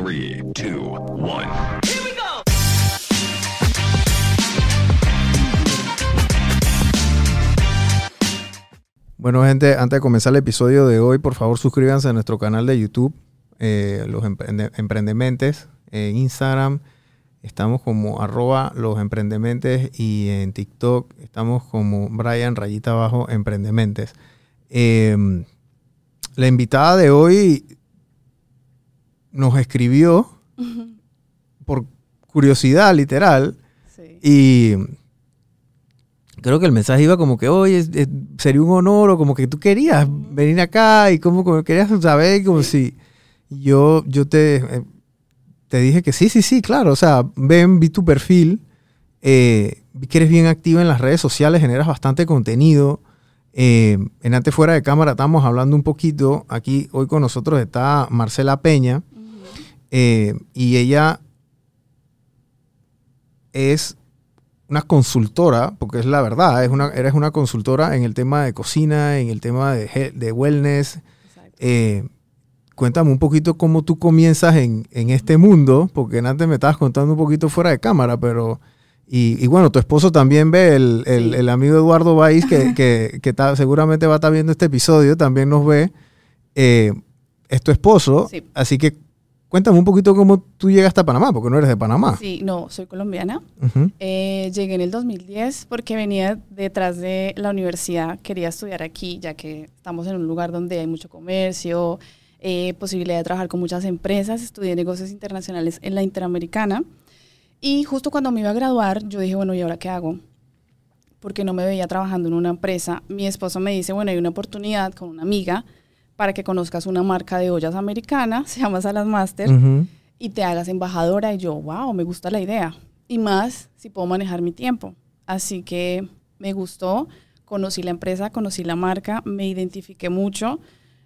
3, 2, 1. Bueno, gente, antes de comenzar el episodio de hoy, por favor suscríbanse a nuestro canal de YouTube, eh, Los Emprende- Emprendementes, en Instagram. Estamos como arroba los emprendementes y en TikTok estamos como Brian Rayita Abajo Emprendementes. Eh, la invitada de hoy nos escribió por curiosidad, literal, Sí. y creo que el mensaje iba como que, oye, es- es- sería un honor, o como que tú querías venir acá, y como, como querías saber, como si yo, yo te, eh, te dije que sí, sí, sí, claro, o sea, ven, vi tu perfil, eh, vi que eres bien activa en las redes sociales, generas bastante contenido. Eh, en antes fuera de cámara estábamos hablando un poquito, aquí hoy con nosotros está Marcela Peña, eh, y ella es una consultora, porque es la verdad, es una, eres una consultora en el tema de cocina, en el tema de, de wellness. Eh, cuéntame un poquito cómo tú comienzas en, en este mundo, porque antes me estabas contando un poquito fuera de cámara, pero... Y, y bueno, tu esposo también ve, el, el- Sí. el amigo Eduardo Baiz, que, que, que está- seguramente va a estar viendo este episodio, también nos ve. Eh, es tu esposo, Sí. así que cuéntame un poquito cómo tú llegaste a Panamá, porque no eres de Panamá. Sí, no, soy colombiana. Ujú. Eh, llegué en el 2010 porque venía detrás de la universidad, quería estudiar aquí, ya que estamos en un lugar donde hay mucho comercio, eh, posibilidad de trabajar con muchas empresas. Estudié negocios internacionales en la Interamericana. Y justo cuando me iba a graduar, yo dije, bueno, ¿y ahora qué hago? Porque no me veía trabajando en una empresa. Mi esposo me dice, bueno, hay una oportunidad con una amiga para que conozcas una marca de ollas americana, se llama Salas Master Ujú. y te hagas embajadora. Y yo, wow, me gusta la idea. Y más si puedo manejar mi tiempo. Así que me gustó, conocí la empresa, conocí la marca, me identifiqué mucho.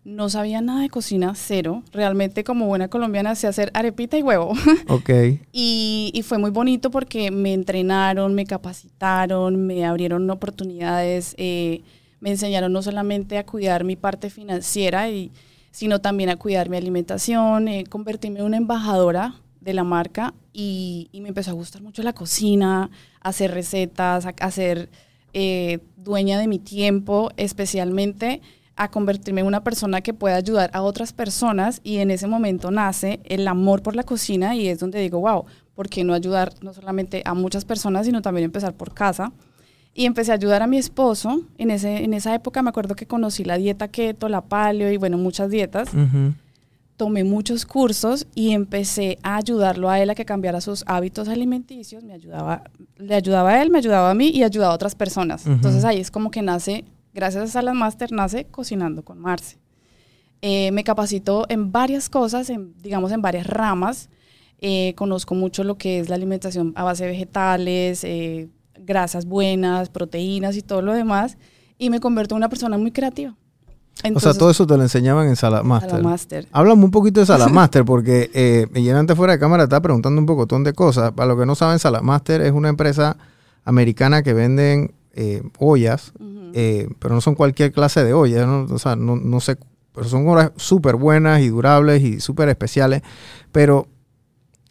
No sabía nada de cocina, cero. Realmente como buena colombiana sé hacer arepita y huevo. Ok. Y, y fue muy bonito porque me entrenaron, me capacitaron, me abrieron oportunidades, eh, me enseñaron no solamente a cuidar mi parte financiera, y, sino también a cuidar mi alimentación, eh, convertirme en una embajadora de la marca y, me empezó a gustar mucho la cocina, hacer recetas, ser eh, dueña de mi tiempo, especialmente a convertirme en una persona que pueda ayudar a otras personas y en ese momento nace el amor por la cocina y es donde digo, wow, ¿por qué no ayudar no solamente a muchas personas, sino también empezar por casa? Y empecé a ayudar a mi esposo. En, ese, en esa época me acuerdo que conocí la dieta keto, la paleo y bueno, muchas dietas. Tomé muchos cursos y empecé a ayudarlo a él a que cambiara sus hábitos alimenticios. Me ayudaba, le ayudaba a él, me ayudaba a mí y ayudaba a otras personas. Entonces ahí es como que nace, gracias a Salas Master, nace Cocinando con Marce. Eh, me capacito en varias cosas, en, digamos en varias ramas. Eh, conozco mucho lo que es la alimentación a base de vegetales, eh, grasas buenas, proteínas y todo lo demás. Y me convierto en una persona muy creativa. o sea, todo eso te lo enseñaban en Sala Salas Master. Master. Háblame un poquito de Salamaster, porque eh, en antes fuera de cámara estaba preguntando un pocotón de cosas. Para los que no saben, Salamaster es una empresa americana que venden eh, ollas, eh, pero no son cualquier clase de ollas, ¿no? o sea, no, no sé, pero son ollas súper buenas y durables y súper especiales. Pero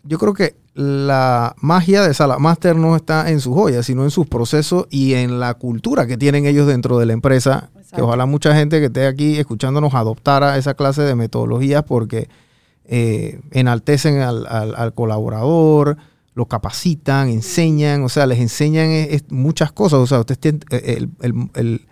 yo creo que la magia de Salamaster no está en sus ollas, sino en sus procesos y en la cultura que tienen ellos dentro de la empresa. Que ojalá mucha gente que esté aquí escuchándonos adoptara esa clase de metodologías porque eh, enaltecen al, al- al colaborador, lo capacitan, enseñan, o sea, les enseñan es- es muchas cosas. O sea, ustedes tienen- eh, el, el- el-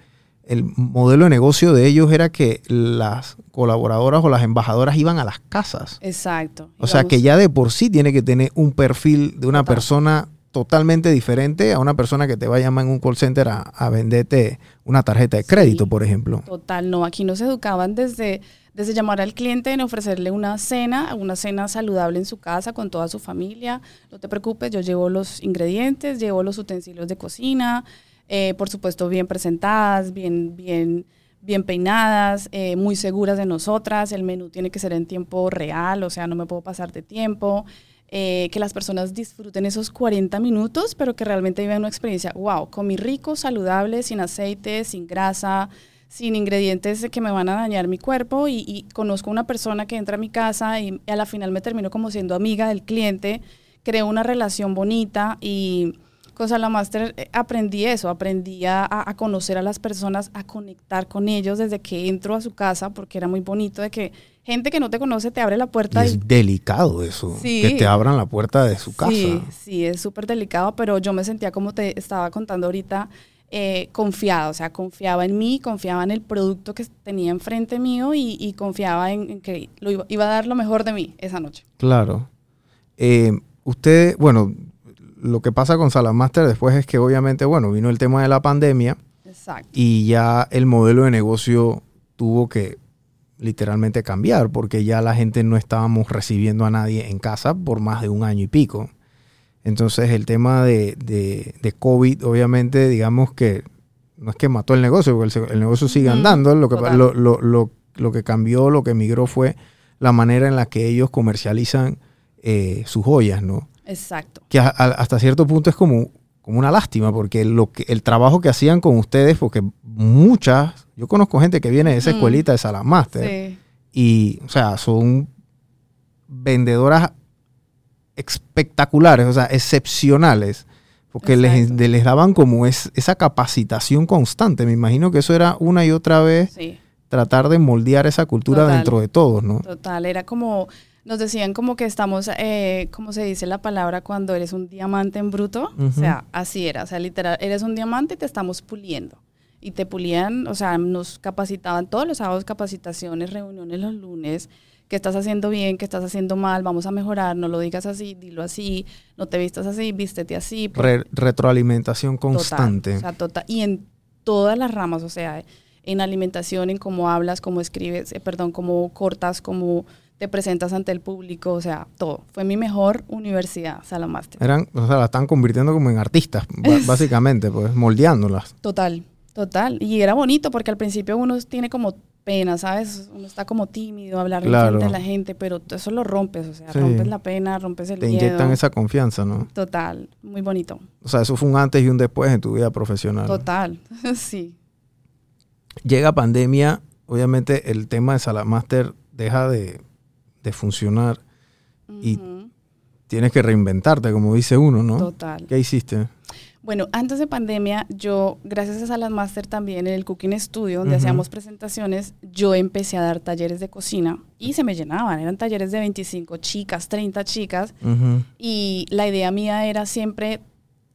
el modelo de negocio de ellos era que las colaboradoras o las embajadoras iban a las casas. Exacto. O sea, que ya de por sí tiene que tener un perfil de una Total. persona totalmente diferente a una persona que te va a llamar en un call center a, a venderte una tarjeta de Sí. crédito, por ejemplo. Total, no. Aquí nos educaban desde, desde llamar al cliente en ofrecerle una cena, una cena saludable en su casa con toda su familia. No te preocupes, yo llevo los ingredientes, llevo los utensilios de cocina, eh, por supuesto bien presentadas, bien, bien, bien peinadas, eh, muy seguras de nosotras. El menú tiene que ser en tiempo real, o sea, no me puedo pasar de tiempo. eh, que las personas disfruten esos 40 minutos, pero que realmente vivan una experiencia, wow, comí rico, saludable, sin aceite, sin grasa, sin ingredientes que me van a dañar mi cuerpo y, y conozco una persona que entra a mi casa y a la final me termino como siendo amiga del cliente, creo una relación bonita y con Salamaster eh, aprendí eso, aprendí a, a conocer a las personas, a conectar con ellos desde que entro a su casa, porque era muy bonito de que gente que no te conoce te abre la puerta y, es delicado eso, Sí. que te abran la puerta de su casa. Sí, sí, es súper delicado, pero yo me sentía como te estaba contando ahorita, eh, confiada, o sea, confiaba en mí, confiaba en el producto que tenía enfrente mío y, y confiaba en, en que lo iba, iba a dar lo mejor de mí esa noche. Claro. Eh, usted, bueno, lo que pasa con Salamaster después es que obviamente, bueno, vino el tema de la pandemia Exacto. y ya el modelo de negocio tuvo que literalmente cambiar porque ya la gente no estábamos recibiendo a nadie en casa por más de un año y pico. Entonces el tema de, de- de COVID, obviamente, digamos que no es que mató el negocio, porque el, negocio sigue andando. Lo que, lo, lo- lo- lo que cambió, lo que migró fue la manera en la que ellos comercializan eh, sus joyas, ¿no? Exacto. que a- a- hasta cierto punto es como, como una lástima, porque lo que, el trabajo que hacían con ustedes, porque muchas, yo conozco gente que viene de esa Mm. escuelita de Salamaster, Sí. y, o sea, son vendedoras espectaculares, o sea, excepcionales, porque les, les daban como es, esa capacitación constante. Me imagino que eso era una y otra vez Sí. tratar de moldear esa cultura Total. dentro de todos, ¿no? Total, era como, nos decían como que estamos, eh, como se dice la palabra cuando eres un diamante en bruto, Ujú. o sea, así era, o sea, literal, eres un diamante y te estamos puliendo. Y te pulían, o sea, nos capacitaban todos los sábados, capacitaciones, reuniones los lunes, qué estás haciendo bien, qué estás haciendo mal, vamos a mejorar, no lo digas así, dilo así, no te vistas así, vístete así. por- Re- retroalimentación Total, constante. o sea, total. Y en todas las ramas, o sea, en alimentación, en cómo hablas, cómo escribes, eh, perdón, cómo cortas, cómo te presentas ante el público, o sea, todo. Fue mi mejor universidad, Salamaster. Eran, o sea, la están convirtiendo como en artistas, básicamente, pues, moldeándolas. Total, total. Y era bonito porque al principio uno tiene como pena, ¿sabes? Uno está como tímido, hablar Claro. frente a la gente, pero eso lo rompes, o sea, Sí. rompes la pena, rompes el Te miedo. inyectan esa confianza, ¿no? Total, muy bonito. O sea, eso fue un antes y un después en tu vida profesional. Total, sí. Llega pandemia, obviamente el tema de Salamaster deja de, de funcionar. Y- Tienes que reinventarte, como dice uno, ¿no? Total. ¿Qué hiciste? Bueno, antes de pandemia, yo, gracias a Salas Master también en el Cooking Studio, donde hacíamos presentaciones, yo empecé a dar talleres de cocina y se me llenaban. Eran talleres de 25 chicas, 30 chicas. Y la idea mía era siempre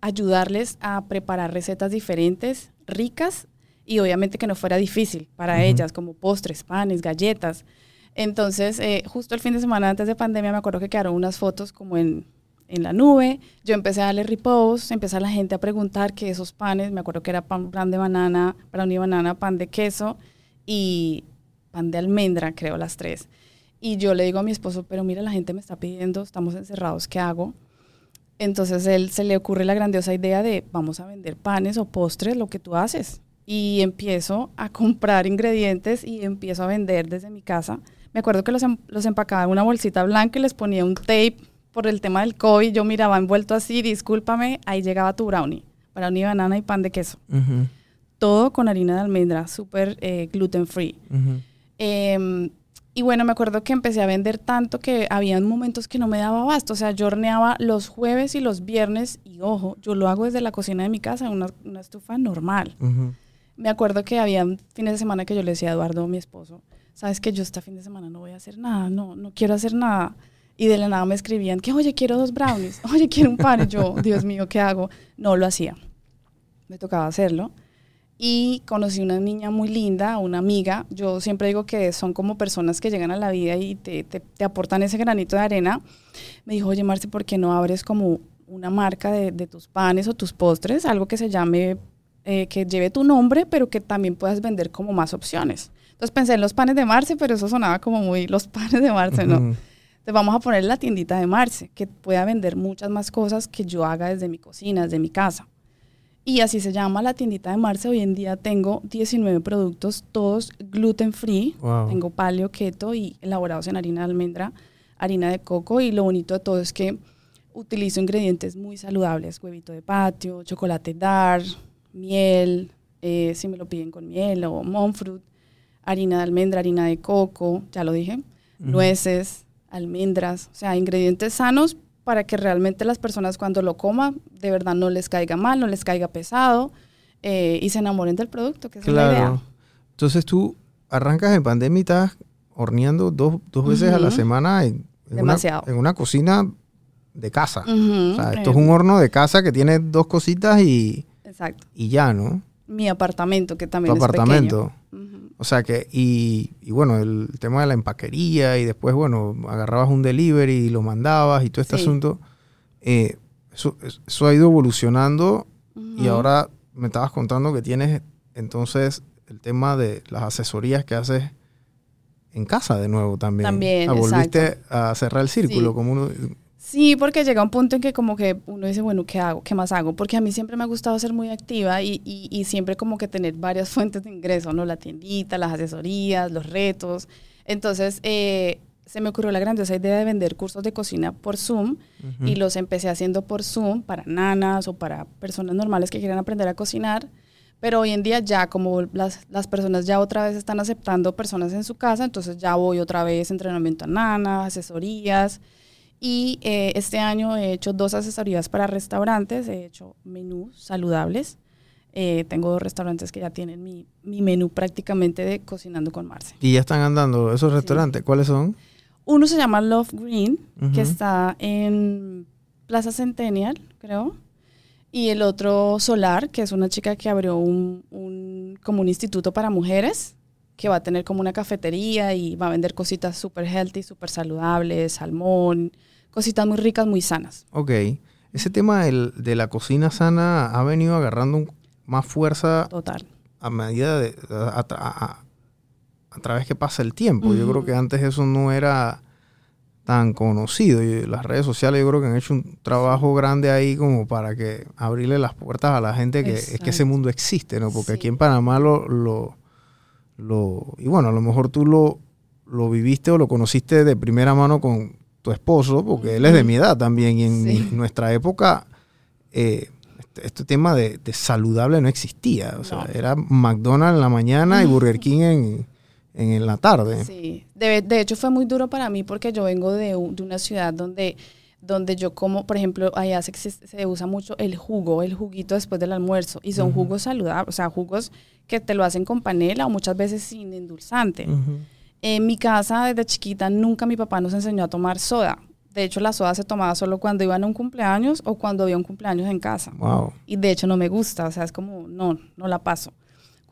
ayudarles a preparar recetas diferentes, ricas y obviamente que no fuera difícil para ellas, como postres, panes, galletas. Entonces, eh, justo el fin de semana antes de pandemia me acuerdo que quedaron unas fotos como en, en la nube. Yo empecé a darle repost, empezó la gente a preguntar que esos panes, me acuerdo que era pan, pan de banana, brownie de banana, pan de queso y pan de almendra, creo, las tres. Y yo le digo a mi esposo, pero mira, la gente me está pidiendo, estamos encerrados, ¿qué hago? Entonces él se le ocurre la grandiosa idea de vamos a vender panes o postres, lo que tú haces. Y empiezo a comprar ingredientes y empiezo a vender desde mi casa. Me acuerdo que los, em- los empacaba en una bolsita blanca y les ponía un tape por el tema del COVID. Yo miraba envuelto así, discúlpame, ahí llegaba tu brownie. Brownie, banana y pan de queso. Todo con harina de almendra, súper eh, gluten free. Eh, y bueno, me acuerdo que empecé a vender tanto que habían momentos que no me daba abasto. O sea, yo horneaba los jueves y los viernes y ojo, yo lo hago desde la cocina de mi casa, una, una estufa normal. Me acuerdo que había fines de semana que yo le decía a Eduardo, mi esposo, sabes que yo este fin de semana no voy a hacer nada, no, no quiero hacer nada. Y de la nada me escribían que, oye, quiero dos brownies, oye, quiero un pan. Y yo, Dios mío, ¿qué hago? No lo hacía. Me tocaba hacerlo. Y conocí una niña muy linda, una amiga. Yo siempre digo que son como personas que llegan a la vida y te, te- te aportan ese granito de arena. Me dijo, oye, Marce, ¿por qué no abres como una marca de, de tus panes o tus postres? Algo que se llame, eh, que lleve tu nombre, pero que también puedas vender como más opciones. Entonces pensé en los panes de Marce, pero eso sonaba como muy los panes de Marce, ¿no? Ujú. Entonces vamos a poner la tiendita de Marce, que pueda vender muchas más cosas que yo haga desde mi cocina, desde mi casa. Y así se llama la tiendita de Marce. Hoy en día tengo 19 productos, todos gluten free. Wow. Tengo paleo, keto y elaborados en harina de almendra, harina de coco. Y lo bonito de todo es que utilizo ingredientes muy saludables: huevito de patio, chocolate dark, miel, eh, si me lo piden con miel o monfruit, harina de almendra, harina de coco, ya lo dije, nueces, almendras, o sea, ingredientes sanos para que realmente las personas cuando lo coman de verdad no les caiga mal, no les caiga pesado eh, y se enamoren del producto, que es la idea. Claro. Entonces tú arrancas en pandemia y estás horneando dos, dos veces a la semana en, en una, en una cocina de casa. O sea, esto eh, es un horno de casa que tiene dos cositas y, Exacto. y ya, ¿no? Mi apartamento, que Tu también es apartamento. pequeño. O sea que, y, y bueno, el tema de la empaquería y después, bueno, agarrabas un delivery y lo mandabas y todo este Sí. asunto, eh, eso, eso ha ido evolucionando y ahora me estabas contando que tienes entonces el tema de las asesorías que haces en casa de nuevo también. También, Ah, Volviste exacto. a cerrar el círculo Sí. como uno... Sí, porque llega un punto en que como que uno dice, bueno, ¿qué hago? ¿Qué más hago? Porque a mí siempre me ha gustado ser muy activa y, y- y siempre como que tener varias fuentes de ingreso, ¿no? La tiendita, las asesorías, los retos. Entonces, eh, se me ocurrió la grandiosa idea de vender cursos de cocina por Zoom y los empecé haciendo por Zoom para nanas o para personas normales que quieran aprender a cocinar. Pero hoy en día ya como las, las personas ya otra vez están aceptando personas en su casa, entonces ya voy otra vez entrenamiento a nanas, asesorías. Y eh, este año he hecho dos asesorías para restaurantes, he hecho menús saludables. Eh, tengo dos restaurantes que ya tienen mi, mi menú prácticamente de cocinando con Marce. Y ya están andando esos restaurantes. ¿Cuáles son? Uno se llama Love Green, que está en Plaza Centennial, creo. Y el otro Solar, que es una chica que abrió un, un- como un instituto para mujeres, que va a tener como una cafetería y va a vender cositas súper healthy, súper saludables, salmón, cositas muy ricas, muy sanas. Ok. Ese tema del- de la cocina sana ha venido agarrando más fuerza Total. a medida de a, a- a- a través que pasa el tiempo. Yo creo que antes eso no era tan conocido y las redes sociales yo creo que han hecho un trabajo grande ahí como para que abrirle las puertas a la gente que es que ese mundo existe, ¿no? Porque Sí. aquí en Panamá lo, lo, lo- y bueno, a lo mejor tú lo, lo viviste o lo conociste de primera mano con tu esposo, porque él es de mi edad también y en Sí. nuestra época eh, este, este tema de, de saludable no existía. O sea, No. era McDonald's en la mañana y Burger King en, en, la tarde. Sí, de, de hecho fue muy duro para mí porque yo vengo de, un- de una ciudad donde, donde yo como, por ejemplo, allá se, se usa mucho el jugo, el juguito después del almuerzo, y son jugos saludables, o sea, jugos que te lo hacen con panela o muchas veces sin endulzante. Ujú. En mi casa, desde chiquita, nunca mi papá nos enseñó a tomar soda. De hecho, la soda se tomaba solo cuando iban a un cumpleaños o cuando había un cumpleaños en casa. Wow. Y de hecho no me gusta, o sea, es como, no, no la paso.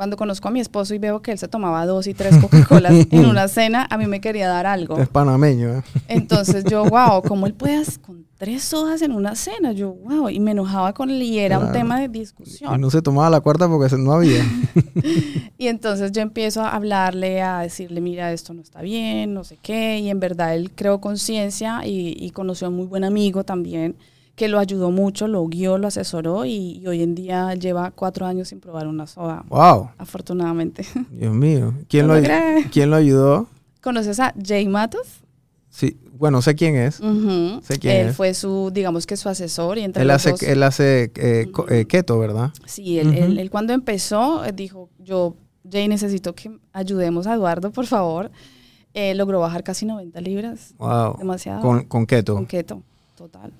Cuando conozco a mi esposo y veo que él se tomaba dos y tres Coca-Colas en una cena, a mí me quería dar algo. Es panameño. ¿eh? Entonces yo, wow, ¿cómo él puede hacer con tres sodas en una cena? Yo, wow, y me enojaba con él y era un tema de Y discusión. no se tomaba la cuarta porque no había. Y entonces yo empiezo a hablarle, a decirle, mira, esto no está bien, no sé qué, y en verdad él creó conciencia y, y conoció a un muy buen amigo también que lo ayudó mucho, lo guió, lo asesoró y, y hoy en día lleva cuatro años sin probar una soda, Wow. afortunadamente. Dios mío. ¿Quién, No lo. ¿Quién lo ayudó? ¿Conoces a Jay Matos? Sí. Bueno, sé quién es. Ujú. Sé quién él es. fue su, digamos que su asesor y entre Él hace, dos- él hace eh, eh, keto, ¿verdad? Sí, él, él- él cuando empezó eh, dijo, yo, Jay, necesito que ayudemos a Eduardo, por favor. Eh, logró bajar casi 90 libras, Wow. demasiado. Con, con keto. Con keto, total.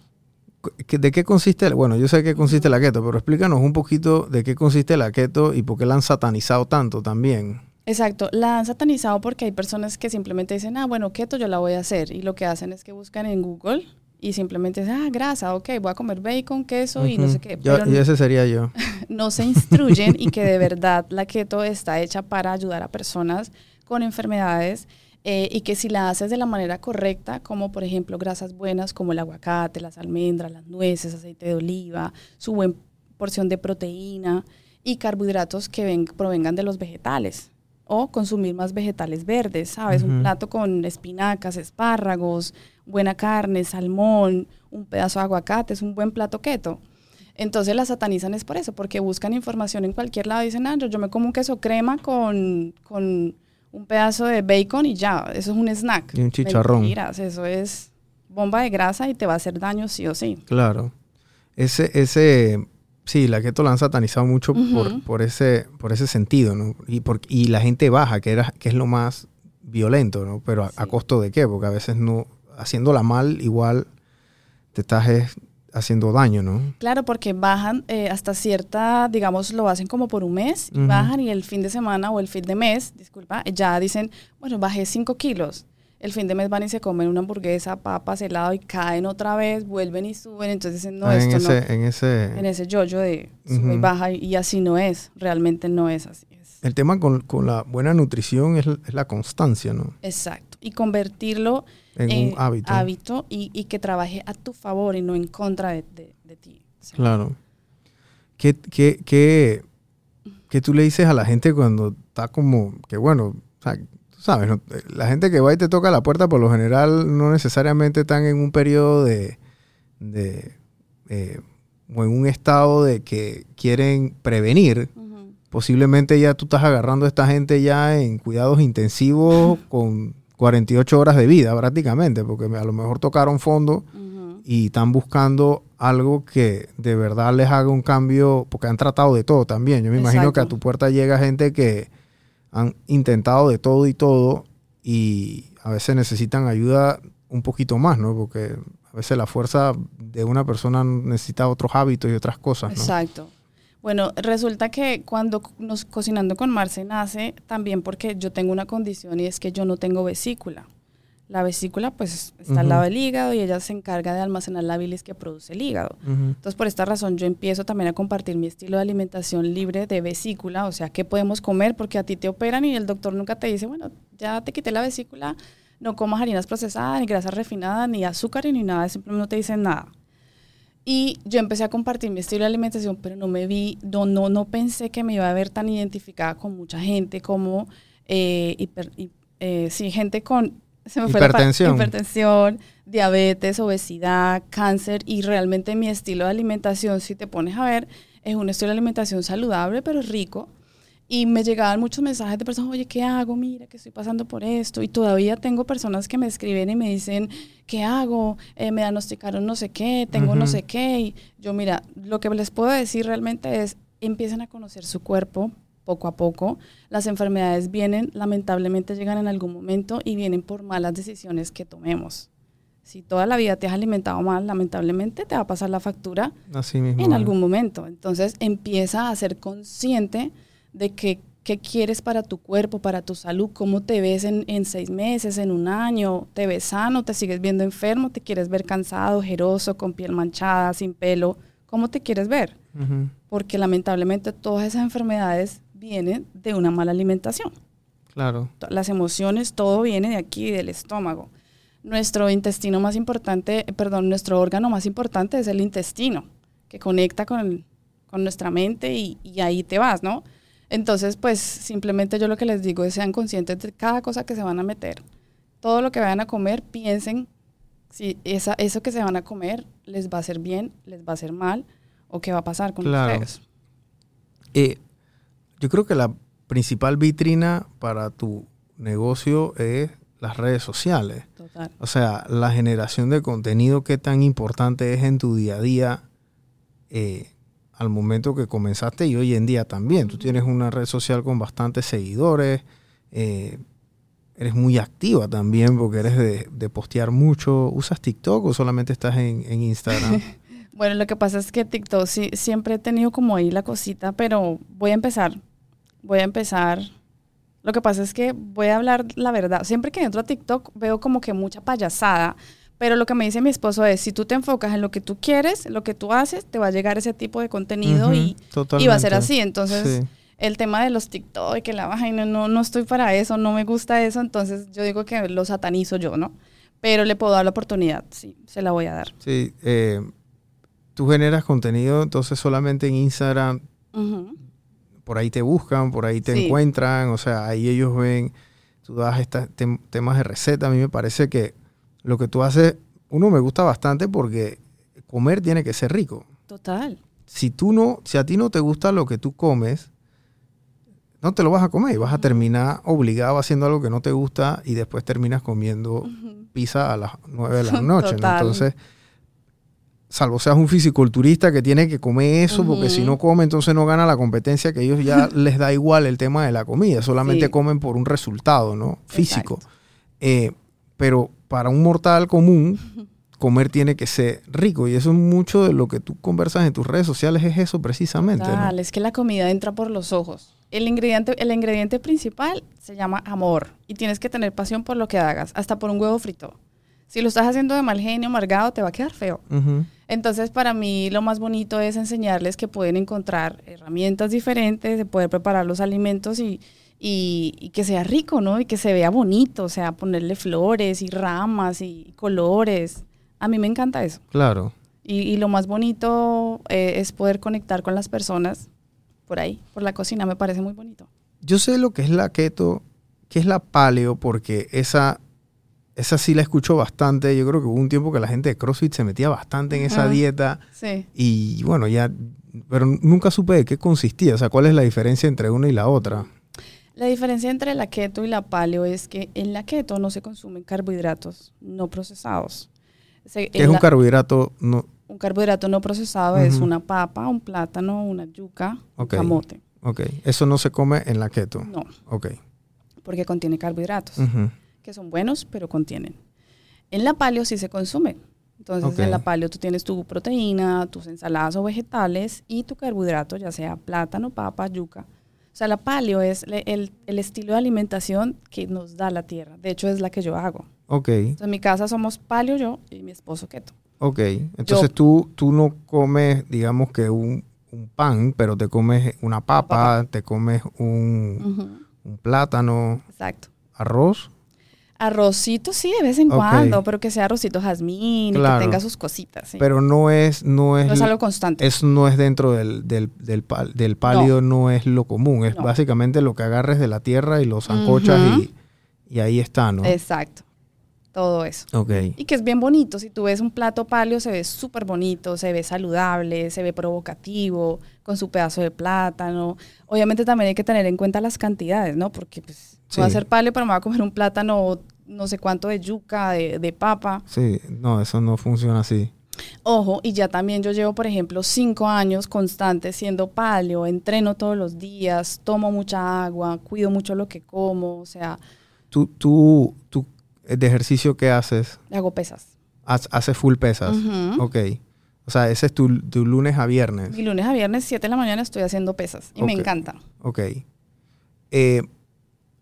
¿Qué- ¿De qué consiste? el- Bueno, yo sé qué consiste la keto, pero explícanos un poquito de qué consiste la keto y por qué la han satanizado tanto también. Exacto, la han satanizado porque hay personas que simplemente dicen, ah, bueno, keto yo la voy a hacer. Y lo que hacen es que buscan en Google y simplemente dicen, ah, grasa, ok, voy a comer bacon, queso y no sé qué. Yo- Pero y ese sería yo. no se instruyen y que de verdad la keto está hecha para ayudar a personas con enfermedades eh, y que si la haces de la manera correcta, como por ejemplo grasas buenas como el aguacate, las almendras, las nueces, aceite de oliva, su buena porción de proteína y carbohidratos que ven- provengan de los vegetales o consumir más vegetales verdes, ¿sabes? Un plato con espinacas, espárragos, buena carne, salmón, un pedazo de aguacate, es un buen plato keto. Entonces la satanizan es por eso, porque buscan información en cualquier lado y dicen, ah, yo, yo me como un queso crema con, con un pedazo de bacon y ya, eso es un snack. Y un chicharrón. Mentiras, eso es bomba de grasa y te va a hacer daño sí o sí. Claro. Ese, ese, Sí, la keto la han satanizado mucho por, por, ese, por ese sentido, ¿no? Y, por, y la gente baja, que, era, que es lo más violento, ¿no? Pero a, a costo de qué? Porque a veces no, haciéndola mal, igual te estás es, haciendo daño, ¿no? Claro, porque bajan eh, hasta cierta, digamos, lo hacen como por un mes, y bajan y el fin de semana o el fin de mes, disculpa, ya dicen, bueno, bajé 5 kilos. El fin de mes van y se comen una hamburguesa, papas, helado y caen otra vez, vuelven y suben. Entonces dicen, no, Ah, en, esto no. ese, en ese... En ese yoyo de sube y baja y, y así no es, realmente no es así. Es. El tema con, con la buena nutrición es, es la constancia, ¿no? Exacto. Y convertirlo En en un hábito. hábito y, y que trabaje a tu favor y no en contra de, de- de ti. Claro. ¿Qué, qué, qué, qué tú le dices a la gente cuando está como, que bueno, o sea, tú sabes, ¿no? la gente que va y te toca la puerta por lo general no necesariamente están en un periodo de, de eh, o en un estado de que quieren prevenir. ujú. Posiblemente ya tú estás agarrando a esta gente ya en cuidados intensivos con 48 horas de vida prácticamente, porque a lo mejor tocaron fondo y están buscando algo que de verdad les haga un cambio, porque han tratado de todo también. Yo me imagino que a tu puerta llega gente que han intentado de todo y todo y a veces necesitan ayuda un poquito más, ¿no? Porque a veces la fuerza de una persona necesita otros hábitos y otras cosas, ¿no? Exacto. Bueno, resulta que cuando nos cocinando con Marce nace también porque yo tengo una condición y es que yo no tengo vesícula. La vesícula pues está al lado del hígado y ella se encarga de almacenar la bilis que produce el hígado. Entonces, por esta razón, yo empiezo también a compartir mi estilo de alimentación libre de vesícula, o sea, qué podemos comer, porque a ti te operan y el doctor nunca te dice, bueno, ya te quité la vesícula, no comas harinas procesadas, ni grasas refinadas, ni azúcar, ni nada, simplemente no te dicen nada. Y yo empecé a compartir mi estilo de alimentación, pero no me vi, no, no, no pensé que me iba a ver tan identificada con mucha gente como, eh, hiper- hi- eh, sí, gente con se me fue Hipertensión. hipertensión, diabetes, obesidad, cáncer y realmente mi estilo de alimentación, si te pones a ver, es un estilo de alimentación saludable pero rico. Y me llegaban muchos mensajes de personas, oye, ¿qué hago? Mira, que estoy pasando por esto. Y todavía tengo personas que me escriben y me dicen, ¿qué hago? Eh, me diagnosticaron no sé qué, tengo no sé qué. Y yo, mira, lo que les puedo decir realmente es, empiecen a conocer su cuerpo poco a poco. Las enfermedades vienen, lamentablemente llegan en algún momento y vienen por malas decisiones que tomemos. Si toda la vida te has alimentado mal, lamentablemente te va a pasar la factura Así mismo. en algún momento. Entonces empieza a ser consciente de que qué quieres para tu cuerpo, para tu salud, cómo te ves en, en seis meses, en un año, te ves sano, te sigues viendo enfermo, te quieres ver cansado, ojeroso, con piel manchada, sin pelo, ¿cómo te quieres ver? Porque lamentablemente todas esas enfermedades vienen de una mala alimentación. Claro. Las emociones, todo viene de aquí, del estómago. Nuestro intestino más importante, eh, perdón, nuestro órgano más importante es el intestino, que conecta con, con nuestra mente y, y ahí te vas, ¿no? Entonces, pues simplemente yo lo que les digo es sean conscientes de cada cosa que se van a meter. Todo lo que vayan a comer, piensen si esa, eso que se van a comer les va a hacer bien, les va a hacer mal o qué va a pasar con Claro. ustedes. Eh, yo creo que la principal vitrina para tu negocio es las redes sociales. Total. O sea, la generación de contenido, qué tan importante es en tu día a día eh, al momento que comenzaste y hoy en día también. Tú tienes una red social con bastantes seguidores, eh, eres muy activa también porque eres de, de postear mucho. ¿Usas TikTok o solamente estás en, en Instagram? Bueno, lo que pasa es que TikTok sí, siempre he tenido como ahí la cosita, pero voy a empezar. Voy a empezar. Lo que pasa es que voy a hablar la verdad. Siempre que entro a TikTok veo como que mucha payasada, pero lo que me dice mi esposo es, si tú te enfocas en lo que tú quieres, lo que tú haces, te va a llegar ese tipo de contenido y, va a ser así. Entonces, Sí. el tema de los TikTok y que la vaina, no, no estoy para eso, no me gusta eso, entonces yo digo que lo satanizo yo, ¿no? Pero le puedo dar la oportunidad, sí, se la voy a dar. Sí, eh, tú generas contenido entonces solamente en Instagram, por ahí te buscan, por ahí te Sí. encuentran, o sea, ahí ellos ven, tú das tem- temas de receta, a mí me parece que lo que tú haces, uno me gusta bastante porque comer tiene que ser rico. Total. Si tú no, si a ti no te gusta lo que tú comes, no te lo vas a comer y vas a terminar obligado haciendo algo que no te gusta y después terminas comiendo pizza a las 9 de la noche. Entonces, salvo seas un fisiculturista que tiene que comer eso, porque si no come, entonces no gana la competencia, que ellos ya les da igual el tema de la comida, solamente Sí. comen por un resultado, ¿no? Físico. Eh, pero para un mortal común, comer tiene que ser rico, y eso es mucho de lo que tú conversas en tus redes sociales, es eso precisamente, es que la comida entra por los ojos. El ingrediente, el ingrediente principal se llama amor y tienes que tener pasión por lo que hagas, hasta por un huevo frito. Si lo estás haciendo de mal genio, amargado, te va a quedar feo. Entonces, para mí lo más bonito es enseñarles que pueden encontrar herramientas diferentes de poder preparar los alimentos y, y- y que sea rico, ¿no? Y que se vea bonito, o sea, ponerle flores y ramas y colores. A mí me encanta eso. Claro. Y, y lo más bonito eh, es poder conectar con las personas por ahí, por la cocina, me parece muy bonito. Yo sé lo que es la keto, que es la paleo, porque esa, esa sí la escucho bastante. Yo creo que hubo un tiempo que la gente de CrossFit se metía bastante en esa dieta. Sí. Y bueno, ya, pero nunca supe de qué consistía. O sea, cuál es la diferencia entre una y la otra. La diferencia entre la keto y la paleo es que en la keto no se consumen carbohidratos no procesados. Se- en es un carbohidrato, no, un carbohidrato no procesado es una papa, un plátano, una yuca, Ok. un camote. ok, eso no se come en la keto. No, Ok. porque contiene carbohidratos, que son buenos, pero contienen. En la paleo sí se consume. Entonces, en la paleo tú tienes tu proteína, tus ensaladas o vegetales y tu carbohidrato, ya sea plátano, papa, yuca. O sea, la paleo es el, el estilo de alimentación que nos da la tierra. De hecho, es la que yo hago. Ok, Entonces, en mi casa somos paleo yo y mi esposo keto. ok. Entonces Yo- tú, tú no comes, digamos que un, un pan, pero te comes una papa, papa. te comes un, Ujú, un plátano, Exacto. arroz. Arrocito sí, de vez en cuando, pero que sea arrocito jazmín y Claro. que tenga sus cositas. sí. Pero no es, no es, no es algo constante. eso no es dentro del, del, del, pal- del pálido, no. es lo común. Es No. básicamente lo que agarres de la tierra y lo zancochas Ujú. y, y ahí está, ¿no? Exacto. Todo eso. Ok. Y que es bien bonito. Si tú ves un plato paleo, se ve súper bonito, se ve saludable, se ve provocativo, con su pedazo de plátano. Obviamente también hay que tener en cuenta las cantidades, ¿no? Porque pues voy a Sí. hacer paleo, pero me voy a comer un plátano, no sé cuánto de yuca, de, de papa. Sí, no, eso no funciona así. Ojo, y ya también yo llevo, por ejemplo, cinco años constantes siendo paleo, entreno todos los días, tomo mucha agua, cuido mucho lo que como, o sea, Tú, tú, tú, de ejercicio que haces, hago pesas. Haces full pesas. Ujú. Ok. O sea, ese es tu, tu lunes a viernes. Mi lunes a viernes, 7 de la mañana, estoy haciendo pesas y me encanta. Ok. Eh,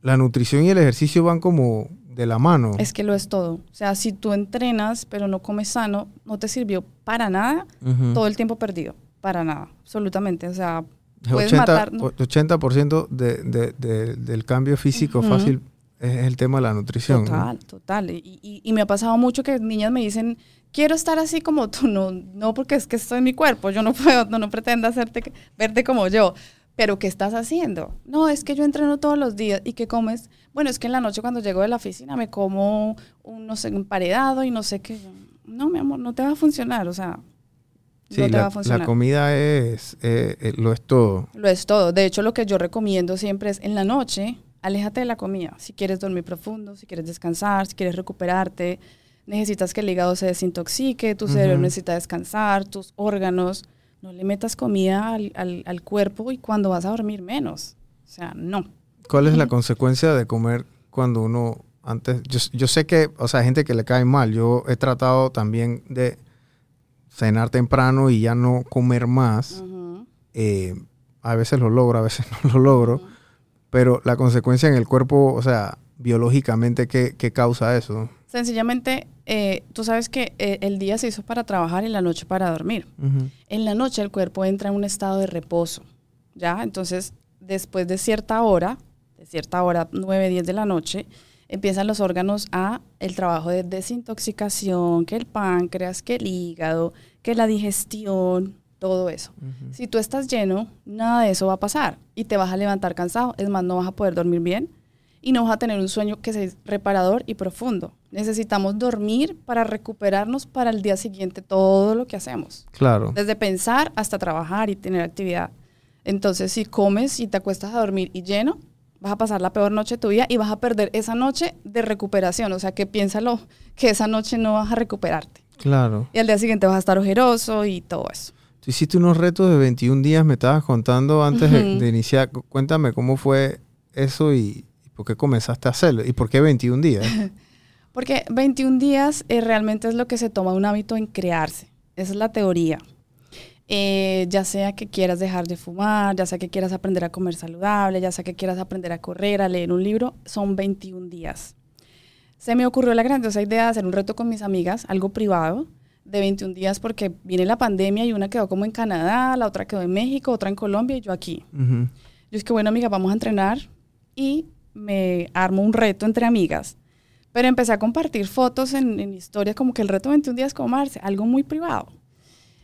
la nutrición y el ejercicio van como de la mano. Es que lo es todo. O sea, si tú entrenas pero no comes sano, no te sirvió para nada todo el tiempo perdido. Para nada, absolutamente. O sea, puedes 80%, matar. ¿no? 80% de, de- de- del cambio físico fácil es el tema de la nutrición. ¿no? Total, total. Y, y- y me ha pasado mucho que niñas me dicen, quiero estar así como tú. No, no porque es que estoy en mi cuerpo. Yo no puedo, no, no pretendo hacerte, verte como yo. Pero ¿qué estás haciendo? No, es que yo entreno todos los días. ¿Y qué comes? Bueno, es que en la noche cuando llego de la oficina me como un, no sé, un emparedado y no sé qué. No, mi amor, no te va a funcionar. O sea, Sí, no te la, va a funcionar. la comida es, eh, eh, lo es todo. Lo es todo. De hecho, lo que yo recomiendo siempre es en la noche, aléjate de la comida. Si quieres dormir profundo, si quieres descansar, si quieres recuperarte, necesitas que el hígado se desintoxique, tu cerebro Ujú. necesita descansar, tus órganos. No le metas comida al, al- al cuerpo y cuando vas a dormir menos. O sea, no. ¿Cuál es la consecuencia de comer cuando uno antes? Yo, yo sé que, o sea, hay gente que le cae mal. Yo he tratado también de cenar temprano y ya no comer más. Eh, a veces lo logro, a veces no lo logro. Pero la consecuencia en el cuerpo, o sea, biológicamente, ¿qué, qué causa eso? Sencillamente, eh, tú sabes que eh, el día se hizo para trabajar y la noche para dormir. En la noche el cuerpo entra en un estado de reposo, ¿ya? Entonces, después de cierta hora, de cierta hora, 9, 10 de la noche, empiezan los órganos a el trabajo de desintoxicación, que el páncreas, que el hígado, que la digestión, todo eso. Si tú estás lleno, nada de eso va a pasar y te vas a levantar cansado, es más, no vas a poder dormir bien y no vas a tener un sueño que sea reparador y profundo. Necesitamos dormir para recuperarnos para el día siguiente todo lo que hacemos. Claro. Desde pensar hasta trabajar y tener actividad. Entonces, si comes y te acuestas a dormir y lleno, vas a pasar la peor noche de tu vida y vas a perder esa noche de recuperación. O sea, que piénsalo, que esa noche no vas a recuperarte. Claro. Y al día siguiente vas a estar ojeroso y todo eso. Tú hiciste unos retos de 21 días, me estabas contando antes de- Ujú. de, iniciar. Cu- Cuéntame cómo fue eso y, y por qué comenzaste a hacerlo. ¿Y por qué 21 días? Porque 21 días eh, realmente es lo que se toma un hábito en crearse. Esa es la teoría. Eh, ya sea que quieras dejar de fumar, ya sea que quieras aprender a comer saludable, ya sea que quieras aprender a correr, a leer un libro, son 21 días. Se me ocurrió la grandiosa idea de hacer un reto con mis amigas, algo privado, de 21 días porque viene la pandemia y una quedó como en Canadá, la otra quedó en México, otra en Colombia y yo aquí. Ujú. Yo es que, bueno, amiga, vamos a entrenar y me armo un reto entre amigas. Pero empecé a compartir fotos en, en historias como que el reto 21 días como Marce, algo muy privado.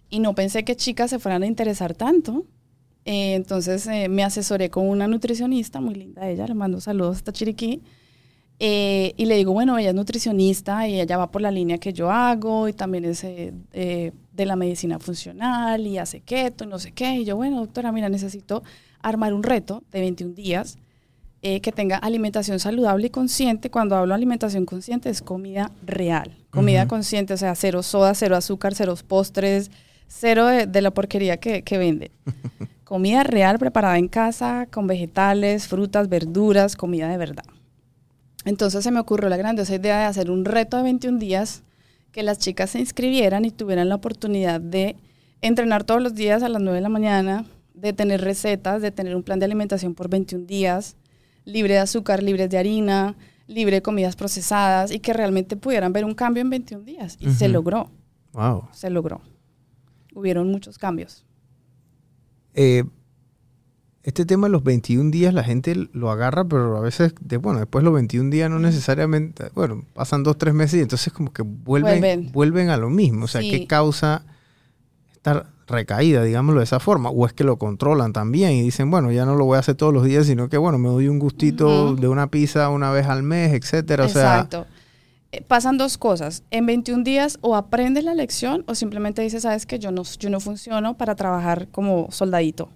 Y no pensé que chicas se fueran a interesar tanto. Eh, entonces eh, me asesoré con una nutricionista, muy linda ella, le mando saludos hasta Chiriquí. Eh, y le digo, bueno, ella es nutricionista y ella va por la línea que yo hago y también es eh, eh, de la medicina funcional y hace keto y no sé qué. Y yo, bueno, doctora, mira, necesito armar un reto de 21 días que tenga alimentación saludable y consciente. Cuando hablo de alimentación consciente es comida real, comida consciente, o sea, cero soda, cero azúcar, cero postres, cero de, de la porquería que, que vende. comida real preparada en casa, con vegetales, frutas, verduras, comida de verdad. Entonces se me ocurrió la grandiosa idea de hacer un reto de 21 días, que las chicas se inscribieran y tuvieran la oportunidad de entrenar todos los días a las 9 de la mañana, de tener recetas, de tener un plan de alimentación por 21 días, libre de azúcar, libre de harina, libre de comidas procesadas y que realmente pudieran ver un cambio en 21 días. Y se logró, Wow. se logró. Hubieron muchos cambios. Eh, este tema de los 21 días la gente lo agarra, pero a veces, de, bueno, después los 21 días no necesariamente, bueno, pasan dos, tres meses y entonces como que vuelven, vuelven, Vuelven. a lo mismo. O sea, Sí. ¿qué causa esta recaída, digámoslo de esa forma? ¿O es que lo controlan también y dicen, bueno, ya no lo voy a hacer todos los días, sino que, bueno, me doy un gustito de una pizza una vez al mes, etcétera? O sea, Exacto. Eh, pasan dos cosas. En 21 días o aprendes la lección o simplemente dices, sabes que yo no, yo no funciono para trabajar como soldadito.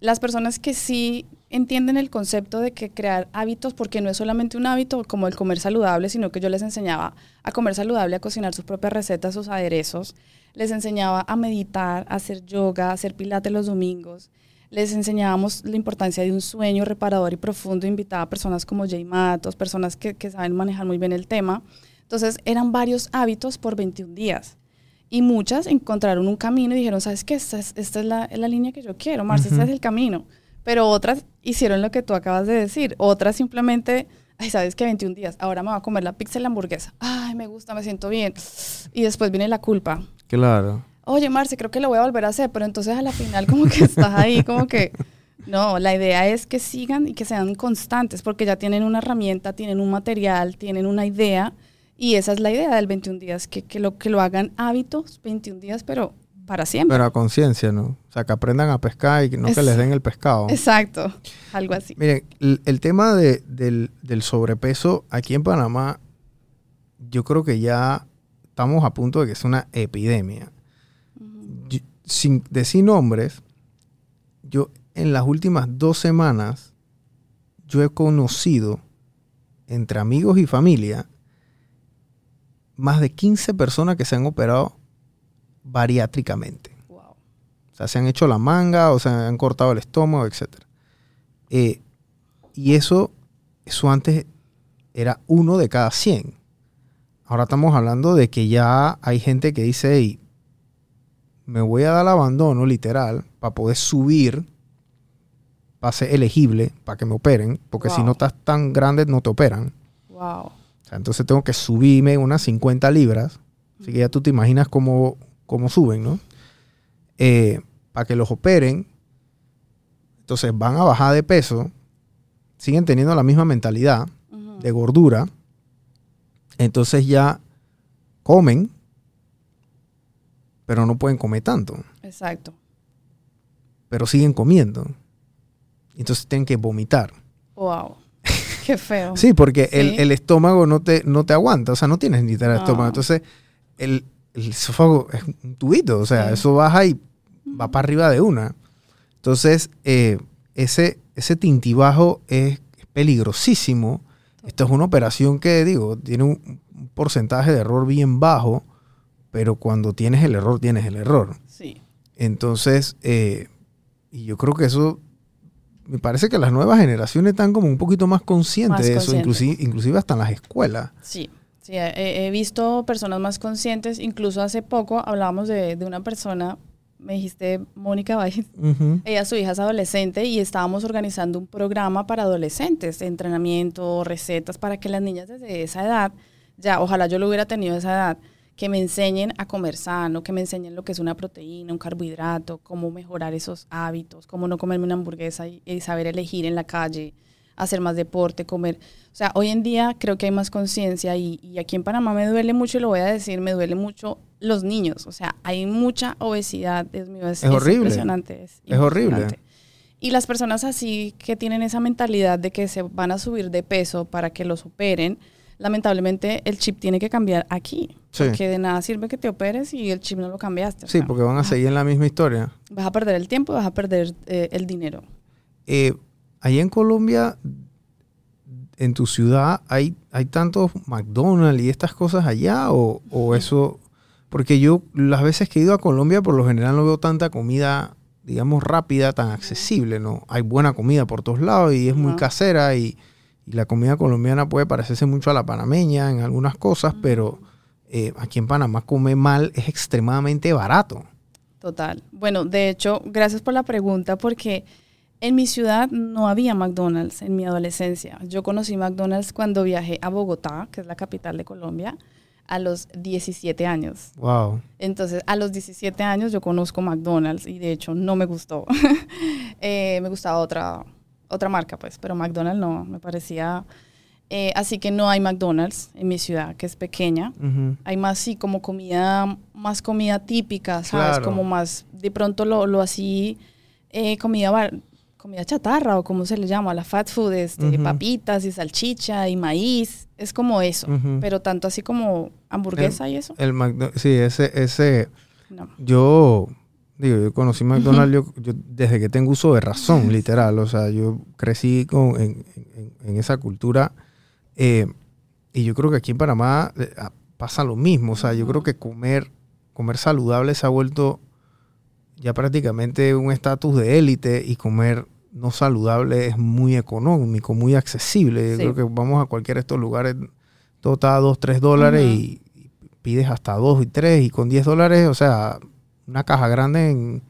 Las personas que sí entienden el concepto de que crear hábitos, porque no es solamente un hábito como el comer saludable, sino que yo les enseñaba a comer saludable, a cocinar sus propias recetas, sus aderezos, les enseñaba a meditar, a hacer yoga, a hacer pilates los domingos, les enseñábamos la importancia de un sueño reparador y profundo, invitaba a personas como Jay Matos, personas que, que saben manejar muy bien el tema. Entonces eran varios hábitos por 21 días. Y muchas encontraron un camino y dijeron, ¿sabes qué? Esta es, esta es, la, la línea que yo quiero, Marce, Ujú. este es el camino. Pero otras hicieron lo que tú acabas de decir. Otras simplemente, ay, ¿sabes qué? 21 días, ahora me voy a comer la pizza y la hamburguesa. Ay, me gusta, me siento bien. Y después viene la culpa. claro. Oye, Marce, creo que lo voy a volver a hacer, pero entonces a la final como que estás ahí, como que... No, la idea es que sigan y que sean constantes, porque ya tienen una herramienta, tienen un material, tienen una idea, y esa es la idea del 21 días, que, que lo, que lo hagan hábitos 21 días, pero para siempre. Pero a conciencia, ¿no? O sea, que aprendan a pescar y no que Es- les den el pescado. Exacto, algo así. Miren, el, el tema de- del, del sobrepeso aquí en Panamá, yo creo que ya estamos a punto de que es una epidemia. Yo- sin decir nombres, yo en las últimas dos semanas, yo he conocido entre amigos y familia más de 15 personas que se han operado bariátricamente. Wow. O sea, se han hecho la manga o se han cortado el estómago, etc. Eh, y eso, eso antes era uno de cada 100. Ahora estamos hablando de que ya hay gente que dice, "Ey, me voy a dar el abandono literal para poder subir, para ser elegible, para que me operen, porque si no estás tan grande no te operan. Wow. O sea, entonces tengo que subirme unas 50 libras. Así que ya tú te imaginas cómo, cómo suben, ¿no? Eh, para que los operen. Entonces van a bajar de peso. Siguen teniendo la misma mentalidad de gordura. Entonces ya comen, pero no pueden comer tanto. Exacto. Pero siguen comiendo. Entonces tienen que vomitar. Wow. Qué feo. Sí, porque el, Sí. el estómago no te, no te aguanta, o sea, no tienes literal No. estómago. Entonces, el, el esófago es un tubito, o sea, Sí. eso baja y va para arriba de una. Entonces, eh, ese, ese tintibajo es peligrosísimo. Esto es una operación que, digo, tiene un, un porcentaje de error bien bajo, pero cuando tienes el error, tienes el error. Sí. Entonces, eh, y yo creo que eso, me parece que las nuevas generaciones están como un poquito más conscientes Más de eso, conscientes. inclusive, inclusive hasta en las escuelas. Sí, sí, he, he visto personas más conscientes. Incluso hace poco hablábamos de, de una persona, me dijiste Mónica Valles, Ujú. ella, su hija es adolescente y estábamos organizando un programa para adolescentes, de entrenamiento, recetas, para que las niñas desde esa edad, ya, ojalá yo lo hubiera tenido esa edad, que me enseñen a comer sano, que me enseñen lo que es una proteína, un carbohidrato, cómo mejorar esos hábitos, cómo no comerme una hamburguesa y, y saber elegir en la calle, hacer más deporte, comer. O sea, hoy en día creo que hay más conciencia y, y aquí en Panamá me duele mucho, y lo voy a decir, me duele mucho los niños. O sea, hay mucha obesidad, Dios mío, es, Es horrible. impresionante. Es, Es horrible. Y las personas así que tienen esa mentalidad de que se van a subir de peso para que los operen, lamentablemente el chip tiene que cambiar aquí. Sí. Porque de nada sirve que te operes y el chip no lo cambiaste. o Sí, sea, porque van a seguir en la misma historia. Vas a perder el tiempo y vas a perder eh, el dinero. Eh, allá en Colombia, en tu ciudad, ¿hay, hay tantos McDonald's y estas cosas allá? ¿O, o eso? Porque yo las veces que he ido a Colombia, por lo general no veo tanta comida, digamos, rápida, tan accesible, ¿no? Hay buena comida por todos lados y es muy Ajá. casera y, y la comida colombiana puede parecerse mucho a la panameña en algunas cosas, pero eh, aquí en Panamá comer mal es extremadamente barato. Total. Bueno, de hecho, gracias por la pregunta porque en mi ciudad no había McDonald's en mi adolescencia. Yo conocí McDonald's cuando viajé a Bogotá, que es la capital de Colombia, a los 17 años. Wow. Entonces, a los 17 años yo conozco McDonald's y de hecho no me gustó. Eh, me gustaba otra, otra marca, pues, pero McDonald's no, me parecía... eh, así que no hay McDonald's en mi ciudad, que es pequeña. Hay más, sí, como comida, más comida típica, ¿sabes? Claro. Como más, de pronto lo, lo así, eh, comida, bar- comida chatarra o como se le llama, la fat food, este, papitas y salchicha y maíz, es como eso. Pero tanto así como hamburguesa y eso, El sí, ese, ese, no. yo, digo, yo conocí McDonald's yo, yo desde que tengo uso de razón, literal. O sea, yo crecí con, en, en- en esa cultura. Eh, y yo creo que aquí en Panamá eh, ah, pasa lo mismo. O sea, yo creo que comer, comer saludable se ha vuelto ya prácticamente un estatus de élite y comer no saludable es muy económico, muy accesible. Yo Sí. creo que vamos a cualquiera de estos lugares, todo está a 2, 3 dólares y pides hasta 2 y 3 y con 10 dólares, o sea, una caja grande en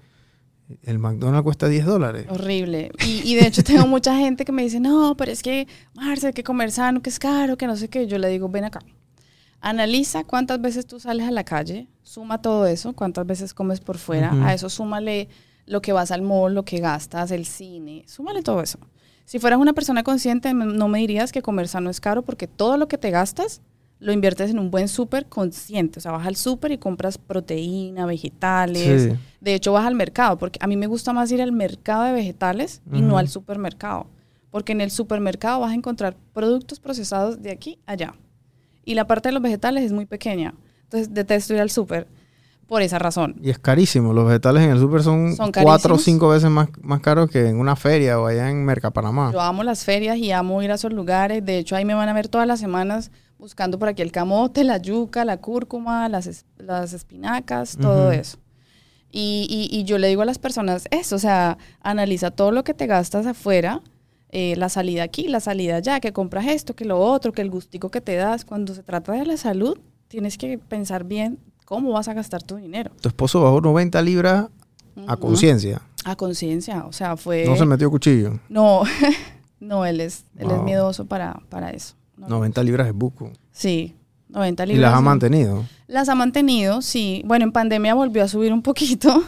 el McDonald's cuesta 10 dólares. Horrible. Y, y de hecho tengo mucha gente que me dice, no, pero es que, Marce, hay que comer sano, que es caro, que no sé qué. Yo le digo, ven acá. Analiza cuántas veces tú sales a la calle, suma todo eso, cuántas veces comes por fuera, a eso súmale lo que vas al mall, lo que gastas, el cine, súmale todo eso. Si fueras una persona consciente, no me dirías que comer sano es caro porque todo lo que te gastas lo inviertes en un buen súper consciente. O sea, vas al súper y compras proteína, vegetales, Sí. de hecho, vas al mercado, porque a mí me gusta más ir al mercado de vegetales y no al supermercado. Porque en el supermercado vas a encontrar productos procesados de aquí a allá. Y la parte de los vegetales es muy pequeña. Entonces, detesto ir al súper por esa razón. Y es carísimo. Los vegetales en el súper son, Son cuatro o cinco veces más, más caros que en una feria o allá en Mercapanamá. Yo amo las ferias y amo ir a esos lugares. De hecho, ahí me van a ver todas las semanas buscando por aquí el camote, la yuca, la cúrcuma, las, es- las espinacas, todo eso. Y, y- y yo le digo a las personas eso, o sea, analiza todo lo que te gastas afuera, eh, la salida aquí, la salida allá, que compras esto, que lo otro, que el gustico que te das. Cuando se trata de la salud, tienes que pensar bien cómo vas a gastar tu dinero. Tu esposo bajó 90 libras a conciencia. A conciencia, o sea, fue... No se metió cuchillo. No, no, él es, él es miedoso para, para eso. No, 90 libras es buco. Sí, 90 Y libras. las ha mantenido. Las ha mantenido, sí. Bueno, en pandemia volvió a subir un poquito,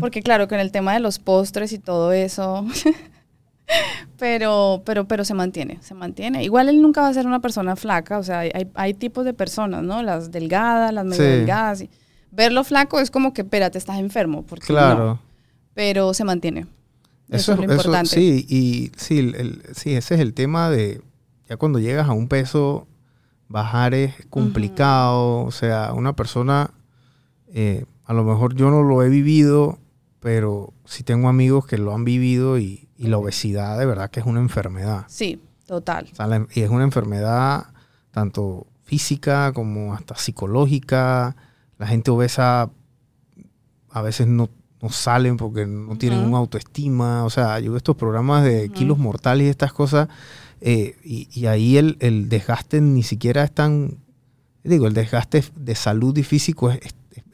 porque claro, con el tema de los postres y todo eso, pero, pero, pero se mantiene, se mantiene. Igual él nunca va a ser una persona flaca, o sea, hay, hay tipos de personas, ¿no? Las delgadas, las medio Sí. delgadas. y- verlo flaco es como que, espérate, estás enfermo, porque Claro. no. pero se mantiene. Eso, Eso, es lo eso- importante. sí, y sí, el- sí, ese es el tema de, ya cuando llegas a un peso, bajar es complicado, o sea, una persona, eh, a lo mejor yo no lo he vivido, pero sí tengo amigos que lo han vivido y, y la obesidad de verdad que es una enfermedad. Sí, total. O sea, la- y es una enfermedad tanto física como hasta psicológica. La gente obesa a veces no, no salen porque no tienen una autoestima. O sea, yo veo estos programas de kilos mortales y estas cosas, eh, y, y ahí el, el desgaste ni siquiera es tan, digo, el desgaste de salud y físico es, es- es-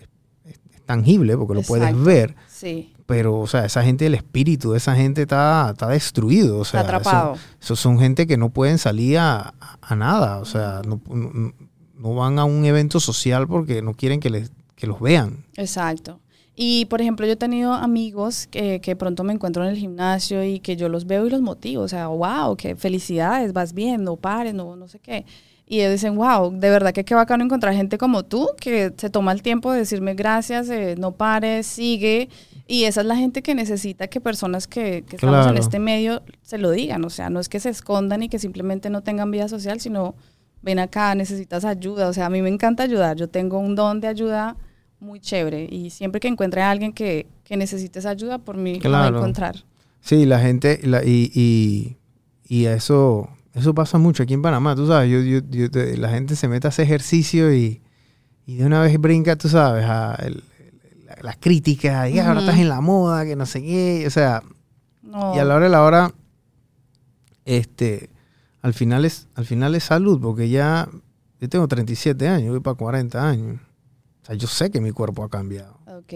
es- es tangible porque lo puedes ver, Sí, pero, o sea, esa gente, el espíritu de esa gente está, está destruido. O sea, está atrapado. Eso, son gente que no pueden salir a, a- a nada, o sea, no, no- no van a un evento social porque no quieren que, les, que los vean. Exacto. Y por ejemplo, yo he tenido amigos que, que pronto me encuentro en el gimnasio y que yo los veo y los motivo. O sea, wow, qué felicidades, vas bien, no pares, no, no sé qué. Y ellos dicen, wow, de verdad que qué bacano encontrar gente como tú que se toma el tiempo de decirme gracias, eh, no pares, sigue. Y esa es la gente que necesita que personas que, que estamos en Claro. este medio se lo digan. O sea, no es que se escondan y que simplemente no tengan vida social, sino ven acá, necesitas ayuda. O sea, a mí me encanta ayudar. Yo tengo un don de ayuda muy chévere y siempre que encuentre a alguien que, que necesite esa ayuda, por mí la va a Claro. encontrar. Sí, la gente, la- y, y, y eso, eso pasa mucho aquí en Panamá, tú sabes, yo, yo- yo te- la gente se mete a hacer ejercicio y, y de una vez brinca, tú sabes, a el- la- las críticas, y "Ah, ahora estás en la moda, que no sé qué, o sea, No, y a la hora de la hora, este, al final es, al final es salud, porque ya, yo tengo 37 años, voy para 40 años. O sea, yo sé que mi cuerpo ha cambiado. Ok.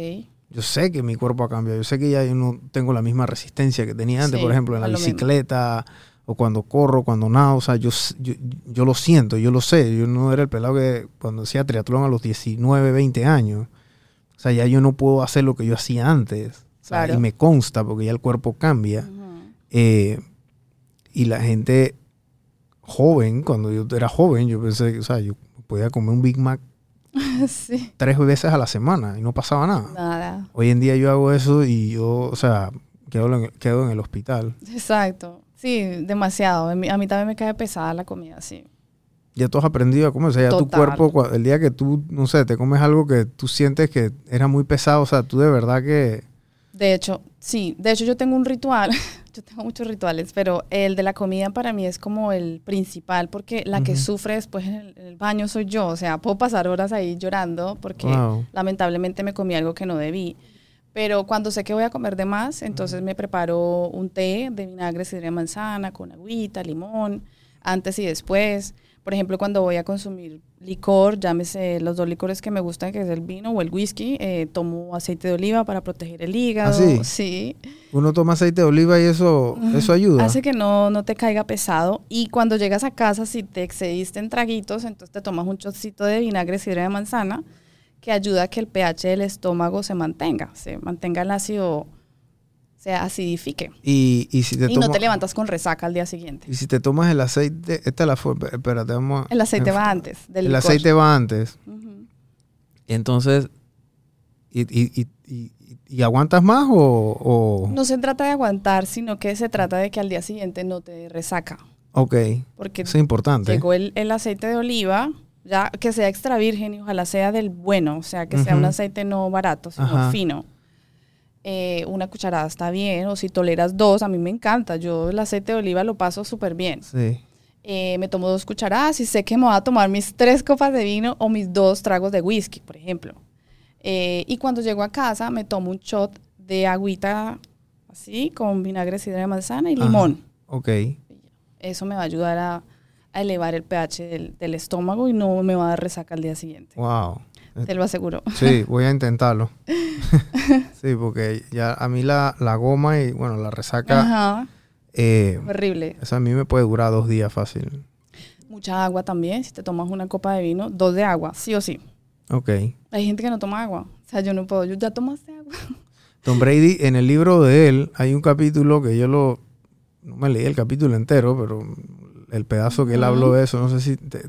Yo sé que mi cuerpo ha cambiado. Yo sé que ya yo no tengo la misma resistencia que tenía antes, Sí, por ejemplo, en la a lo mismo. bicicleta o cuando corro, cuando nado. O sea, yo, yo, yo lo siento, yo lo sé. Yo no era el pelado que cuando hacía triatlón a los 19, 20 años. O sea, ya yo no puedo hacer lo que yo hacía antes. O sea, Claro. Y me consta porque ya el cuerpo cambia. Ujú. Eh, y la gente joven, cuando yo era joven, yo pensé, que, o sea, yo podía comer un Big Mac sí, tres veces a la semana y no pasaba nada. nada. Hoy en día yo hago eso y yo, o sea, quedo en, quedo en el hospital. Exacto. Sí, demasiado. A mí, a mí también me cae pesada la comida, sí. Ya tú has aprendido a comer, o sea, ya tu cuerpo, el día que tú, no sé, te comes algo que tú sientes que era muy pesado, o sea, tú de verdad que... De hecho, sí. De hecho, yo tengo un ritual. yo tengo muchos rituales, pero el de la comida para mí es como el principal porque la que Ujú. sufre después en el, en el baño soy yo. O sea, puedo pasar horas ahí llorando porque Wow. lamentablemente me comí algo que no debí. Pero cuando sé que voy a comer de más, entonces me preparo un té de vinagre, sidra de manzana, con agüita, limón, antes y después. Por ejemplo, cuando voy a consumir licor, llámese los dos licores que me gustan, que es el vino o el whisky, eh, tomo aceite de oliva para proteger el hígado. sí? Sí. Uno toma aceite de oliva y eso, eso ayuda. Hace que no, no te caiga pesado. Y cuando llegas a casa, si te excediste en traguitos, entonces te tomas un chocito de vinagre, sidra de manzana, que ayuda a que el pH del estómago se mantenga, se mantenga el ácido, se acidifique. Y, y si te y no te levantas con resaca al día siguiente. Y si te tomas el aceite, esta la fue, espérate, vamos a- El aceite va antes del El licor. aceite va antes. Entonces, ¿y, y, y, y- aguantas más o...? o- No se trata de aguantar, sino que se trata de que al día siguiente no te resaca. Ok, Porque es importante. llegó el, el aceite de oliva, ya que sea extra virgen y ojalá sea del bueno, o sea, que sea un aceite no barato, sino Ajá. fino. Eh, una cucharada está bien, o si toleras dos, a mí me encanta. Yo el aceite de oliva lo paso súper bien. Sí. Eh, me tomo dos cucharadas y sé que me voy a tomar mis tres copas de vino o mis dos tragos de whisky, por ejemplo. Eh, y cuando llego a casa me tomo un shot de agüita así, con vinagre, sidra de manzana y Ajá. limón. Ok. Eso me va a ayudar a, a elevar el pH del, del estómago y no me va a dar resaca al día siguiente. Wow. Te lo aseguro. Sí, voy a intentarlo. sí, porque ya a mí la, la goma y, bueno, la resaca, Ajá, eh, horrible. eso a mí me puede durar dos días fácil. Mucha agua también. Si te tomas una copa de vino, dos de agua, sí o sí. Ok. Hay gente que no toma agua. O sea, yo no puedo. Yo ya tomaste agua. Tom Brady, en el libro de él, hay un capítulo que yo lo... No me leí el capítulo entero, pero el pedazo que él habló de eso, no sé si te- te-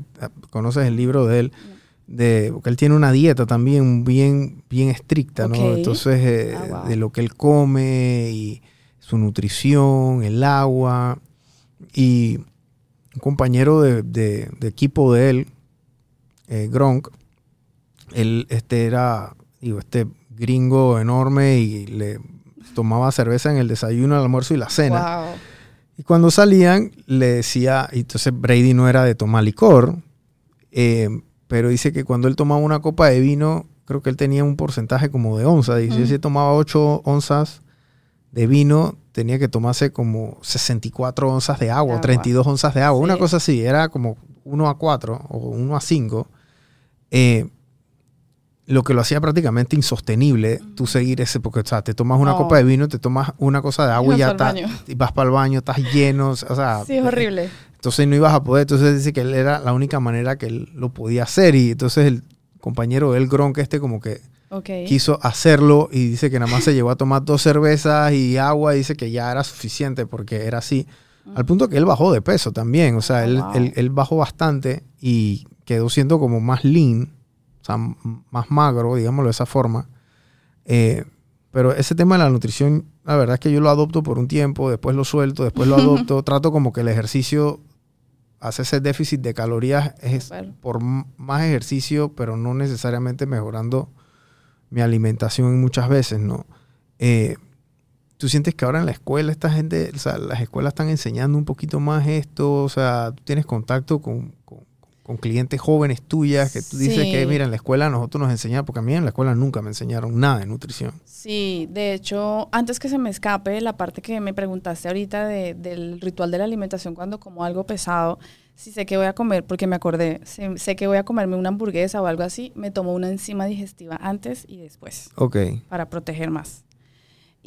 conoces el libro de él, de, porque él tiene una dieta también bien, bien estricta, ¿no? Entonces, eh, Ah, wow. de lo que él come y su nutrición, el agua. Y un compañero de, de- de equipo de él, eh, Gronk, él este era, digo, este gringo enorme y le tomaba cerveza en el desayuno, el almuerzo y la cena. Wow. Y cuando salían, le decía, y entonces Brady no era de tomar licor, eh, pero dice que cuando él tomaba una copa de vino, creo que él tenía un porcentaje como de onza. Y si él se tomaba 8 onzas de vino, tenía que tomarse como 64 onzas de agua, Agua. 32 onzas de agua, una cosa así. Era como 1 a 4 o 1 a 5. Eh, lo que lo hacía prácticamente insostenible tú seguir ese, porque o sea, te tomas una No. copa de vino, te tomas una cosa de agua y vas ya pa'l está, baño. y vas para el baño, estás lleno, o sea, Sí, es horrible. entonces no ibas a poder, entonces dice que él era la única manera que él lo podía hacer y entonces el compañero del Gronk este como que Ok. quiso hacerlo y dice que nada más se llevó a tomar dos cervezas y agua y dice que ya era suficiente porque era así. Al punto que él bajó de peso también, o sea, Oh, él, wow. él- él bajó bastante y quedó siendo como más lean, sea, m- más magro, digámoslo de esa forma. Eh, pero ese tema de la nutrición, la verdad es que yo lo adopto por un tiempo, después lo suelto, después lo adopto, trato como que el ejercicio hace ese déficit de calorías es por más ejercicio, pero no necesariamente mejorando mi alimentación muchas veces, ¿no? Eh, ¿Tú sientes que ahora en la escuela esta gente, o sea, las escuelas están enseñando un poquito más esto? O sea, ¿tú tienes contacto con, con- clientes jóvenes tuyas que tú dices Sí. que, mira, en la escuela nosotros nos enseñaron, porque a mí en la escuela nunca me enseñaron nada de nutrición. Sí, de hecho, antes que se me escape la parte que me preguntaste ahorita de- del ritual de la alimentación cuando como algo pesado, si sé que voy a comer, porque me acordé, sé, sé que voy a comerme una hamburguesa o algo así, me tomo una enzima digestiva antes y después Ok. para proteger más.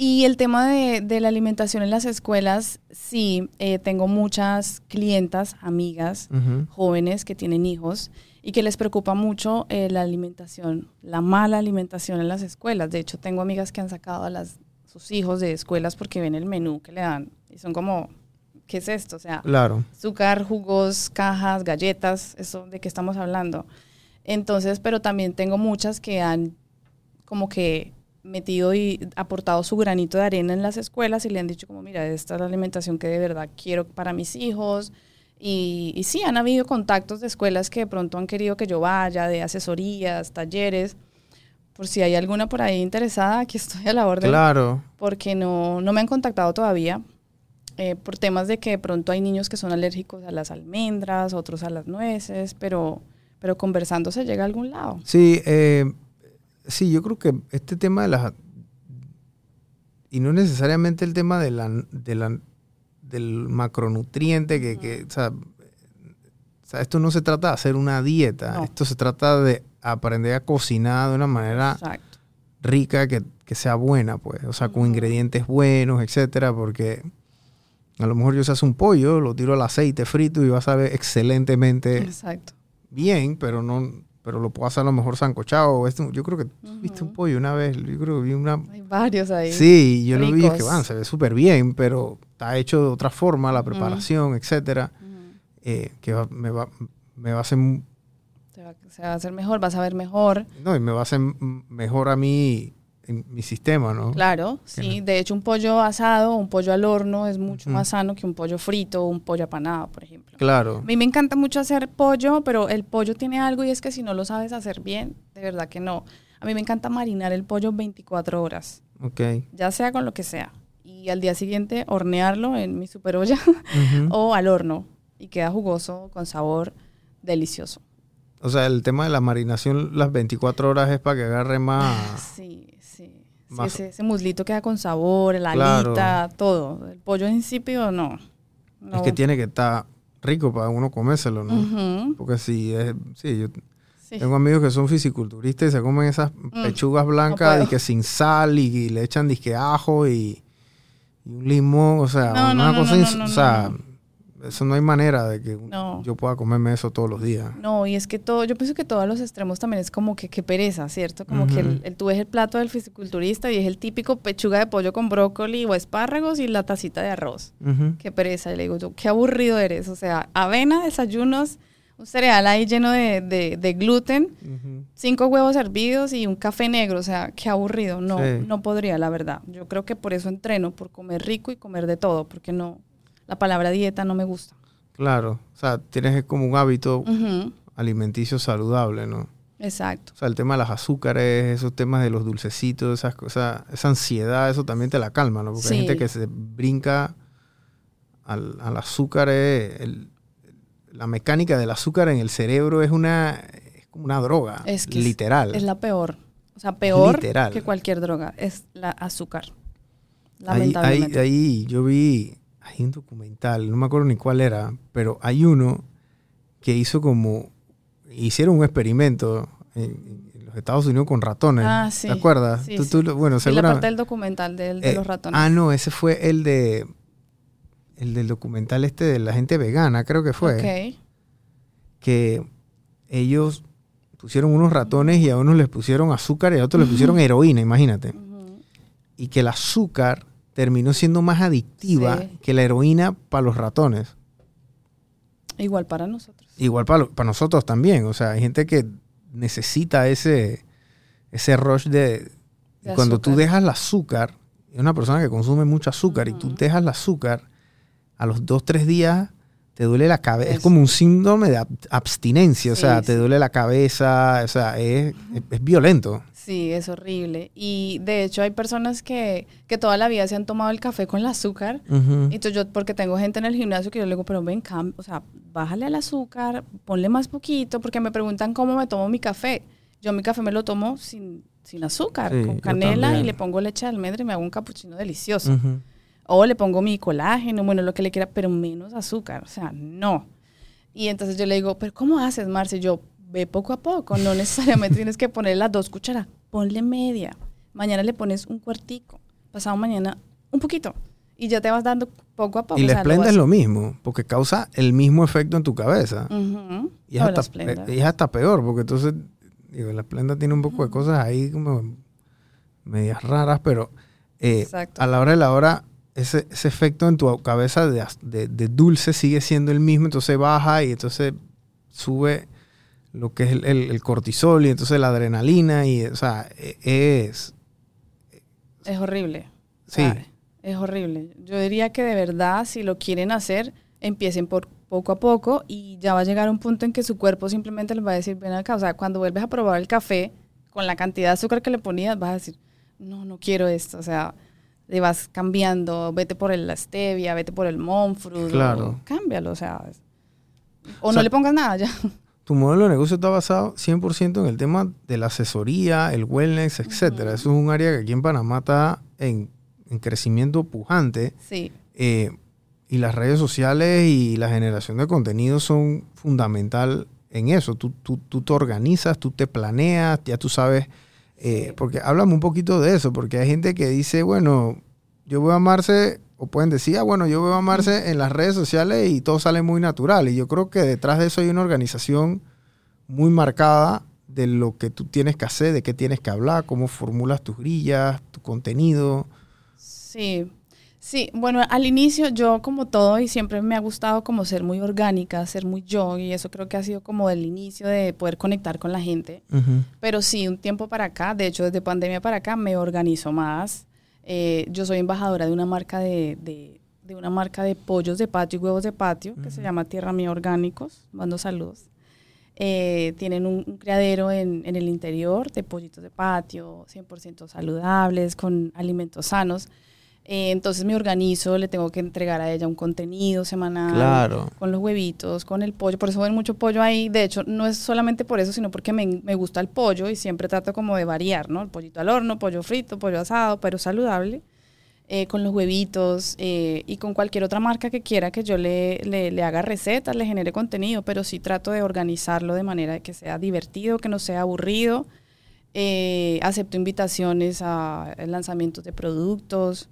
Y el tema de, de la alimentación en las escuelas, sí, eh, tengo muchas clientas, amigas, jóvenes que tienen hijos y que les preocupa mucho eh, la alimentación, la mala alimentación en las escuelas. De hecho, tengo amigas que han sacado a las, sus hijos de escuelas porque ven el menú que le dan y son como, ¿qué es esto? O sea, Claro. azúcar, jugos, cajas, galletas, eso de qué estamos hablando. Entonces, pero también tengo muchas que han como que metido y aportado su granito de arena en las escuelas y le han dicho como, mira, esta es la alimentación que de verdad quiero para mis hijos. Y, y sí, han habido contactos de escuelas que de pronto han querido que yo vaya, de asesorías, talleres. Por si hay alguna por ahí interesada, aquí estoy a la orden Claro. porque no, no me han contactado todavía eh, por temas de que de pronto hay niños que son alérgicos a las almendras, otros a las nueces, pero, pero conversando se llega a algún lado. Sí, eh, sí, yo creo que este tema de las... Y no necesariamente el tema de la, de la, del macronutriente, que, que, o, sea, o sea, esto no se trata de hacer una dieta, No. esto se trata de aprender a cocinar de una manera Exacto. rica que, que sea buena, pues, o sea, con ingredientes buenos, etcétera, porque a lo mejor yo se hace un pollo, lo tiro al aceite frito y va a saber excelentemente Exacto. bien, pero no, pero lo puedo hacer a lo mejor sancochado. Esto- Yo creo que viste un pollo una vez, yo creo que vi una... Hay varios ahí. Sí, yo lo vi es que ricos. van, se ve súper bien, pero está hecho de otra forma, la preparación, etcétera, Ujú. eh, que va- me, va, me va a hacer, Se va, se va a hacer mejor, vas a ver mejor. no, y me va a hacer mejor a mí en mi sistema, ¿no? Claro, sí. De hecho, un pollo asado, un pollo al horno es mucho más sano que un pollo frito o un pollo apanado, por ejemplo. Claro. A mí me encanta mucho hacer pollo, pero el pollo tiene algo y es que si no lo sabes hacer bien, de verdad que no. A mí me encanta marinar el pollo 24 horas, Ok. ya sea con lo que sea. Y al día siguiente hornearlo en mi super olla o al horno. Y queda jugoso, con sabor delicioso. O sea, el tema de la marinación las 24 horas es para que agarre más... Sí, Sí, ese, ese muslito queda con sabor, la Claro. alita, todo. El pollo insípido, no. Es No. que tiene que estar rico para uno comérselo, ¿no? Porque si es... Sí, yo sí. tengo amigos que son fisiculturistas y se comen esas pechugas blancas puedo. y que sin sal y, y le echan disque ajo y, y un limón, o sea, No, una no, no, cosa... no, no, o no, sea, no. Eso no hay manera de que No. yo pueda comerme eso todos los días. No, y es que todo, yo pienso que todos los extremos también es como que qué pereza, ¿cierto? Como que el, tú ves el plato del fisiculturista y es el típico pechuga de pollo con brócoli o espárragos y la tacita de arroz. Qué pereza. Y le digo yo, qué aburrido eres. O sea, avena, desayunos, un cereal ahí lleno de, de- de gluten, cinco huevos hervidos y un café negro. O sea, qué aburrido. No, Sí. no podría, la verdad. Yo creo que por eso entreno, por comer rico y comer de todo, porque no, la palabra dieta no me gusta. Claro, o sea, tienes como un hábito alimenticio saludable, ¿no? Exacto. O sea, el tema de las azúcares, esos temas de los dulcecitos, esas cosas, esa ansiedad, eso también te la calma, ¿no? Porque hay gente que se brinca al, al azúcar, eh, el- la mecánica del azúcar en el cerebro es una es como una droga, Es que literal. Es la peor. O sea, peor Literal. que cualquier droga es la azúcar. Ahí, Lamentablemente. ahí, ahí yo vi, hay un documental, no me acuerdo ni cuál era, pero hay uno que hizo como, hicieron un experimento en, en los Estados Unidos con ratones. Ah, sí. ¿Te acuerdas? Sí, Tú- sí. tú lo- bueno, Sí, la parte del documental del- de Eh, los ratones. Ah, no, ese fue el de, el del documental este de la gente vegana, creo que fue. Ok. que ellos pusieron unos ratones y a unos les pusieron azúcar y a otros les pusieron heroína, imagínate. Y que el azúcar terminó siendo más adictiva Sí. que la heroína para los ratones. Igual para nosotros. Igual para, para nosotros también. O sea, hay gente que necesita ese, ese rush de... De cuando tú azúcar. dejas el azúcar, es una persona que consume mucho azúcar y tú dejas el azúcar, a los dos, tres días te duele la cabeza. Es como un síndrome de ab- abstinencia. o Sí, sea, te duele la cabeza. O sea, es, es- es violento. Sí, es horrible. Y de hecho hay personas que, que toda la vida se han tomado el café con el azúcar. Entonces yo, porque tengo gente en el gimnasio que yo le digo, pero ven, cam- o sea, bájale al azúcar, ponle más poquito, porque me preguntan cómo me tomo mi café. Yo mi café me lo tomo sin, sin azúcar, Sí, con canela y le pongo leche de almendra y me hago un capuchino delicioso. O le pongo mi colágeno, bueno, lo que le quiera, pero menos azúcar. O sea, no. Y entonces yo le digo, pero ¿cómo haces, Marce? Yo, ve poco a poco, no necesariamente tienes que poner las dos cucharas, ponle media. Mañana le pones un cuartico, pasado mañana un poquito. Y ya te vas dando poco a poco. Y o la sea, esplenda es lo mismo, porque causa el mismo efecto en tu cabeza. Ujú. Y es, hasta, Splenda. y es hasta peor, porque entonces, digo, la esplenda tiene un poco de cosas ahí como medias raras, pero eh, a la hora de la hora, ese, ese efecto en tu cabeza de- de dulce sigue siendo el mismo, entonces baja y entonces sube lo que es el, el- el cortisol y entonces la adrenalina y, o sea, e- es... Es horrible. O Sí. sea, es horrible. Yo diría que de verdad, si lo quieren hacer, empiecen por poco a poco y ya va a llegar un punto en que su cuerpo simplemente les va a decir, ven acá. O sea, cuando vuelves a probar el café con la cantidad de azúcar que le ponías, vas a decir, no, no quiero esto. O sea, le vas cambiando, vete por el- la stevia, vete por el monk fruit. Claro. cámbialo, o sea. O, no le pongas nada ya. Tu modelo de negocio está basado 100% en el tema de la asesoría, el wellness, etcétera. Eso es un área que aquí en Panamá está en, en crecimiento pujante. Sí. eh, y las redes sociales y la generación de contenido son fundamental en eso. Tú, tú, tú te organizas, tú te planeas, ya tú sabes. eh, Sí. Porque háblame un poquito de eso, porque hay gente que dice, bueno, yo voy a amarse, o pueden decir, ah, bueno, yo voy a amarse en las redes sociales y todo sale muy natural. Y yo creo que detrás de eso hay una organización muy marcada de lo que tú tienes que hacer, de qué tienes que hablar, cómo formulas tus grillas, tu contenido. Sí, sí, bueno, al inicio yo como todo y siempre me ha gustado como ser muy orgánica, ser muy yo y eso creo que ha sido como el inicio de poder conectar con la gente. Pero sí, un tiempo para acá, de hecho desde pandemia para acá me organizo más. Eh, yo soy embajadora de una marca de, de, de una marca de pollos de patio y huevos de patio que se llama Tierra Mía Orgánicos. Mando saludos. Eh, tienen un, un criadero en, en el interior de pollitos de patio, 100% saludables, con alimentos sanos. Eh, entonces me organizo, le tengo que entregar a ella un contenido semanal Claro. con los huevitos, con el pollo. Por eso ven mucho pollo ahí. De hecho, no es solamente por eso, sino porque me, me gusta el pollo y siempre trato como de variar, ¿no? El pollito al horno, pollo frito, pollo asado, pero saludable. eh, con los huevitos eh, y con cualquier otra marca que quiera que yo le, le, le haga recetas, le genere contenido, pero sí trato de organizarlo de manera que sea divertido, que no sea aburrido. Eh, acepto invitaciones a lanzamientos de productos,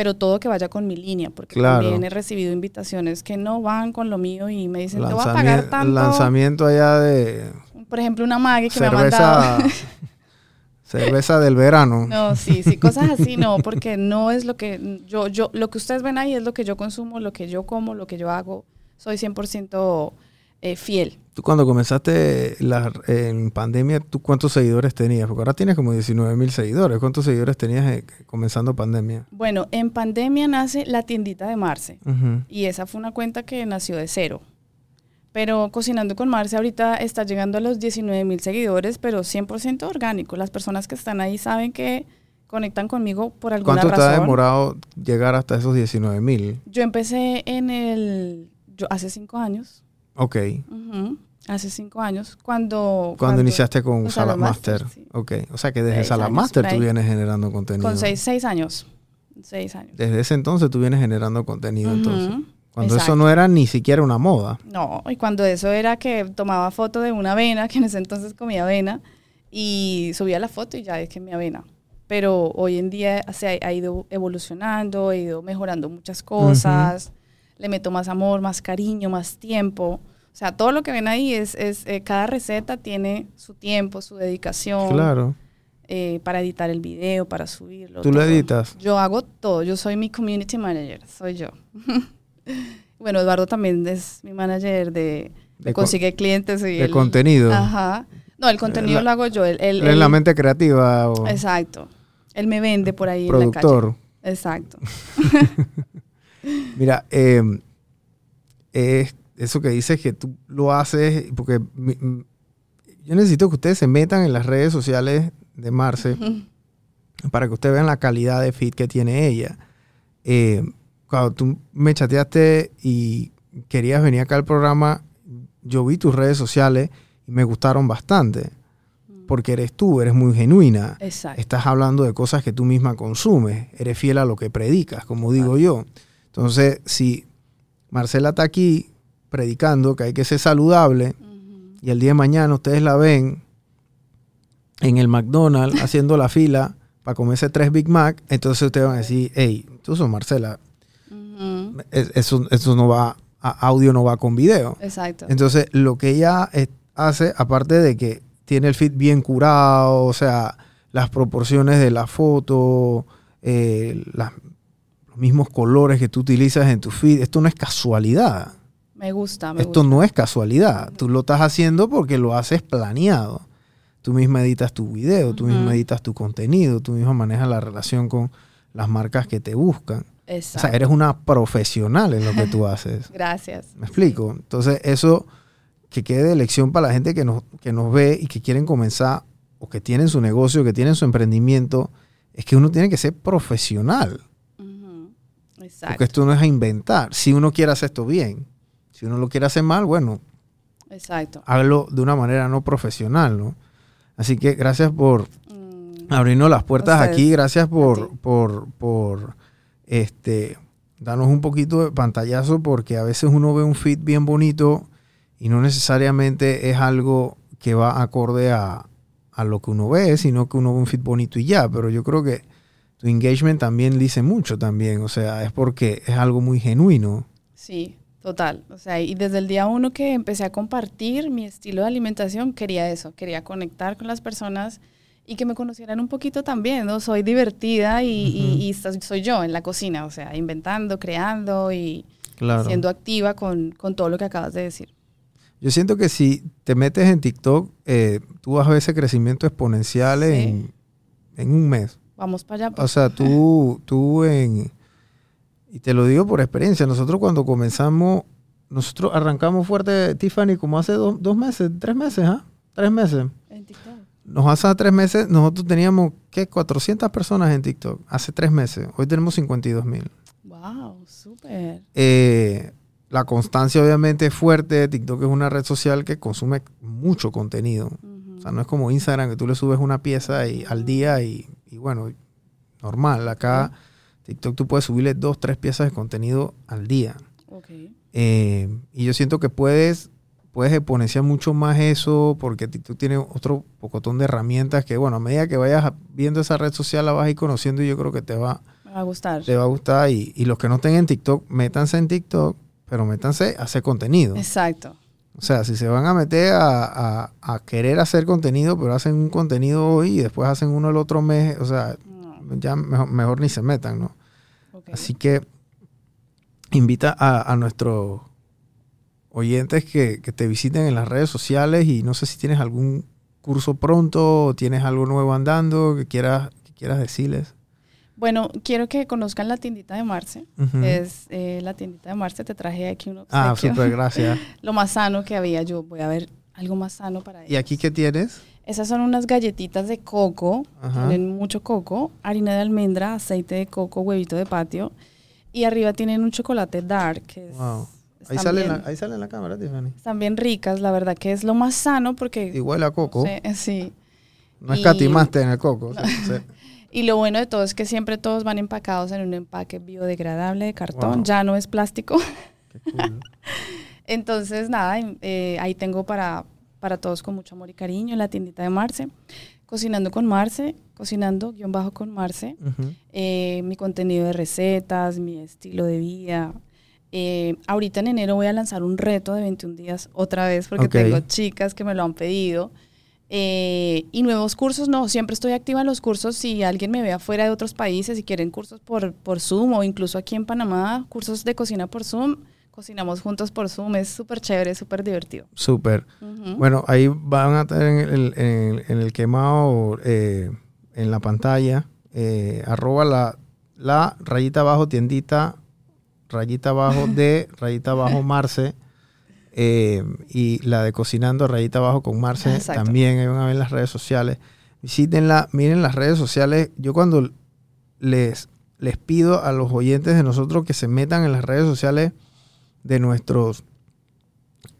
pero todo que vaya con mi línea, porque Claro. también he recibido invitaciones que no van con lo mío y me dicen, te voy a pagar tanto. Lanzamiento allá de Por ejemplo, una mague que me ha mandado. cerveza, cerveza del verano. No, sí, sí, cosas así no, porque no es lo que yo, yo, lo que ustedes ven ahí es lo que yo consumo, lo que yo como, lo que yo hago. Soy 100% eh, fiel. Tú cuando comenzaste la- en pandemia, ¿tú cuántos seguidores tenías? Porque ahora tienes como 19 mil seguidores. ¿Cuántos seguidores tenías eh, comenzando pandemia? Bueno, en pandemia nace la tiendita de Marce Ujú. y esa fue una cuenta que nació de cero. Pero Cocinando con Marce ahorita está llegando a los 19 mil seguidores, pero 100% orgánico. Las personas que están ahí saben que conectan conmigo por alguna ¿Cuánto te razón. ha demorado llegar hasta esos 19 mil? Yo empecé en el, yo hace cinco años. Ok. Hace cinco años, cuando... Cuando, iniciaste con con Salad Salad Master. Master, sí. Ok, o sea que desde Seis Salad años Master por tú vienes generando contenido. Con seis, seis años. Seis años. Desde ese entonces tú vienes generando contenido entonces. Cuando eso no era ni siquiera una moda. No, y cuando eso era que tomaba foto de una avena, que en ese entonces comía avena, y subía la foto y ya es que mi avena. Pero hoy en día se ha, ha ido evolucionando, he ido mejorando muchas cosas, le meto más amor, más cariño, más tiempo. O sea, todo lo que ven ahí es, es eh, cada receta tiene su tiempo, su dedicación Claro. eh, para editar el video, para subirlo. ¿Tú lo editas? Yo hago todo, yo soy mi community manager, soy yo. bueno, Eduardo también es mi manager de, De de con- consigue clientes y de el- contenido. Ajá. No, el contenido La- lo hago yo. Él, él- ¿Eres la él- mente creativa o Exacto. Él me vende por ahí productor? en la calle. Exacto. Mira, eh, es eso que dices que tú lo haces, porque mi- yo necesito que ustedes se metan en las redes sociales de Marce para que ustedes vean la calidad de feed que tiene ella. Eh, cuando tú me chateaste y querías venir acá al programa, yo vi tus redes sociales y me gustaron bastante, porque eres tú, eres muy genuina. Exacto. Estás hablando de cosas que tú misma consumes, eres fiel a lo que predicas, como digo yo. Entonces, si Marcela está aquí predicando que hay que ser saludable y el día de mañana ustedes la ven en el McDonald's haciendo la fila para comerse tres Big Mac, entonces ustedes van a decir, hey, tú sos Marcela, eso, eso no va, a- audio no va con video. Exacto. Entonces, lo que ella hace, aparte de que tiene el feed bien curado, o sea, las proporciones de la foto, eh, las- los mismos colores que tú utilizas en tu feed, esto no es casualidad. Me gusta, me Esto gusta. no es casualidad. Tú lo estás haciendo porque lo haces planeado. Tú misma editas tu video, tú misma Ujú. editas tu contenido, tú misma manejas la relación con las marcas que te buscan. O Exacto. sea, eres una profesional en lo que tú haces. Gracias. ¿Me explico? Entonces, eso que quede de lección para la gente que nos, que nos ve y que quieren comenzar o que tienen su negocio, que tienen su emprendimiento, es que uno tiene que ser profesional. Ujú. Porque Exacto. esto no es a inventar. Si uno quiere hacer esto bien, si uno lo quiere hacer mal, bueno, Exacto. de una manera no profesional, ¿no? Así que gracias por Mm, abrirnos las puertas Ustedes. aquí, gracias por, por, por este, darnos un poquito de pantallazo, porque a veces uno ve un feed bien bonito y no necesariamente es algo que va acorde a, a lo que uno ve, sino que uno ve un feed bonito y ya, pero yo creo que tu engagement también dice mucho también, o sea, es porque es algo muy genuino. Sí, total. O sea, y desde el día uno que empecé a compartir mi estilo de alimentación, quería eso, quería conectar con las personas y que me conocieran un poquito también, ¿no? Soy divertida y, soy yo en la cocina, o sea, inventando, creando y Claro. siendo activa con, con todo lo que acabas de decir. Yo siento que si te metes en TikTok, eh, tú vas a ver ese crecimiento exponencial Sí. en, en un mes. Vamos para allá. O sea, tú, tú en... Y te lo digo por experiencia. Nosotros cuando comenzamos, nosotros arrancamos fuerte, Tiffany, como hace dos, dos meses, tres meses, ¿ah? Tres meses. en TikTok. Nos hace tres meses, nosotros teníamos, ¿qué? 400 personas en TikTok. Hace tres meses. Hoy tenemos 52 mil. Wow, súper. Eh, la constancia obviamente es fuerte. TikTok es una red social que consume mucho contenido. O sea, no es como Instagram que tú le subes una pieza y, al día y, y bueno, normal. Acá TikTok tú puedes subirle dos, tres piezas de contenido al día. Eh, y yo siento que puedes, puedes exponenciar mucho más eso porque TikTok tiene otro pocotón de herramientas que, bueno, a medida que vayas viendo esa red social la vas a ir conociendo y yo creo que te va, a gustar. te va a gustar. Y, y los que no estén en TikTok, métanse en TikTok, pero métanse a hacer contenido. Exacto. O sea, si se van a meter a, a- a querer hacer contenido, pero hacen un contenido hoy y después hacen uno el otro mes, o sea, No, ya mejor, mejor ni se metan, ¿no? Así que invita a, a nuestros oyentes que, que te visiten en las redes sociales y no sé si tienes algún curso pronto o tienes algo nuevo andando que quieras, que quieras decirles. Bueno, quiero que conozcan la tiendita de Marce. Es eh, la tiendita de Marce. Te traje aquí un Ah, súper, gracias. Lo más sano que había. Yo voy a ver algo más sano para ellos. ¿Y aquí qué tienes? Esas son unas galletitas de coco. Ajá. Tienen mucho coco, harina de almendra, aceite de coco, huevito de patio. Y arriba tienen un chocolate dark, que es Wow. Ahí sale, en bien- la, ahí sale en la cámara, Tiffany. están bien ricas, la verdad que es lo más sano porque... Huele a coco. Sí, sí. No escatimaste en el coco. se- Y lo bueno de todo es que siempre todos van empacados en un empaque biodegradable de cartón, Wow. ya no es plástico. qué cool. Entonces, nada, eh, ahí tengo para, para todos con mucho amor y cariño en la tiendita de Marce. Cocinando con Marce, cocinando guion bajo con Marce. Eh, mi contenido de recetas, mi estilo de vida. Eh, ahorita en enero voy a lanzar un reto de 21 días otra vez porque tengo chicas que me lo han pedido. Eh, y nuevos cursos, no, siempre estoy activa en los cursos. Si alguien me ve afuera de otros países y quieren cursos por, por Zoom o incluso aquí en Panamá, cursos de cocina por Zoom, cocinamos juntos por Zoom. Es súper chévere, súper divertido. Súper. Bueno, ahí van a tener en el, en el- en el quemado, eh, en la pantalla, eh, arroba la, la rayita abajo tiendita, rayita abajo de, rayita abajo Marce, eh, y la de cocinando, rayita abajo con Marce, Exacto. también ahí van a ver las redes sociales. Visítenla, miren las redes sociales. Yo cuando les, les pido a los oyentes de nosotros que se metan en las redes sociales de nuestros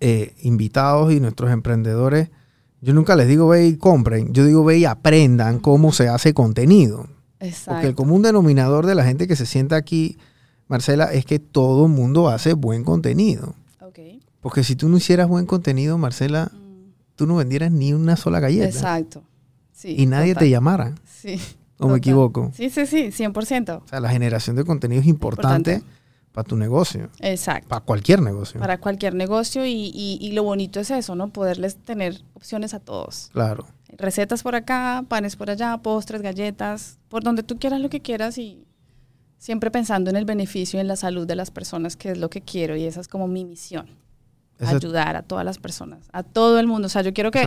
eh, invitados y nuestros emprendedores, yo nunca les digo ve y compren, yo digo ve y aprendan cómo se hace contenido. Porque el Exacto. común denominador de la gente que se sienta aquí, Marcela, es que todo el mundo hace buen contenido. Porque si tú no hicieras buen contenido, Marcela, Mm, tú no vendieras ni una sola galleta. Exacto. Sí, Y nadie total. te llamara. Sí. ¿O me equivoco? Sí, sí, sí, 100%. O sea, la generación de contenido es importante, Importante. Para tu negocio, Exacto. para cualquier negocio. Para cualquier negocio y, y- y lo bonito es eso, ¿no? Poderles tener opciones a todos. Claro. Recetas por acá, panes por allá, postres, galletas, por donde tú quieras lo que quieras y siempre pensando en el beneficio y en la salud de las personas, que es lo que quiero y esa es como mi misión. Ese- ayudar a todas las personas, a todo el mundo. O sea, yo quiero que,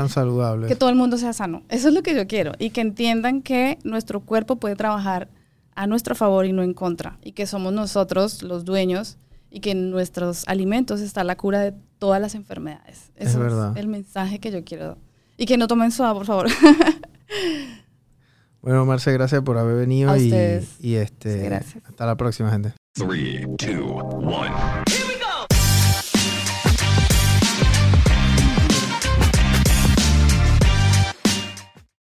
que todo el mundo sea sano. Eso es lo que yo quiero. Y que entiendan que nuestro cuerpo puede trabajar a nuestro favor y no en contra. Y que somos nosotros los dueños y que en nuestros alimentos está la cura de todas las enfermedades. Es Eso verdad. el mensaje que yo quiero. Y que no tomen soda, por favor. Bueno, Marce, gracias por haber venido A y, este Sí, gracias. hasta la próxima, gente. Three, two, one.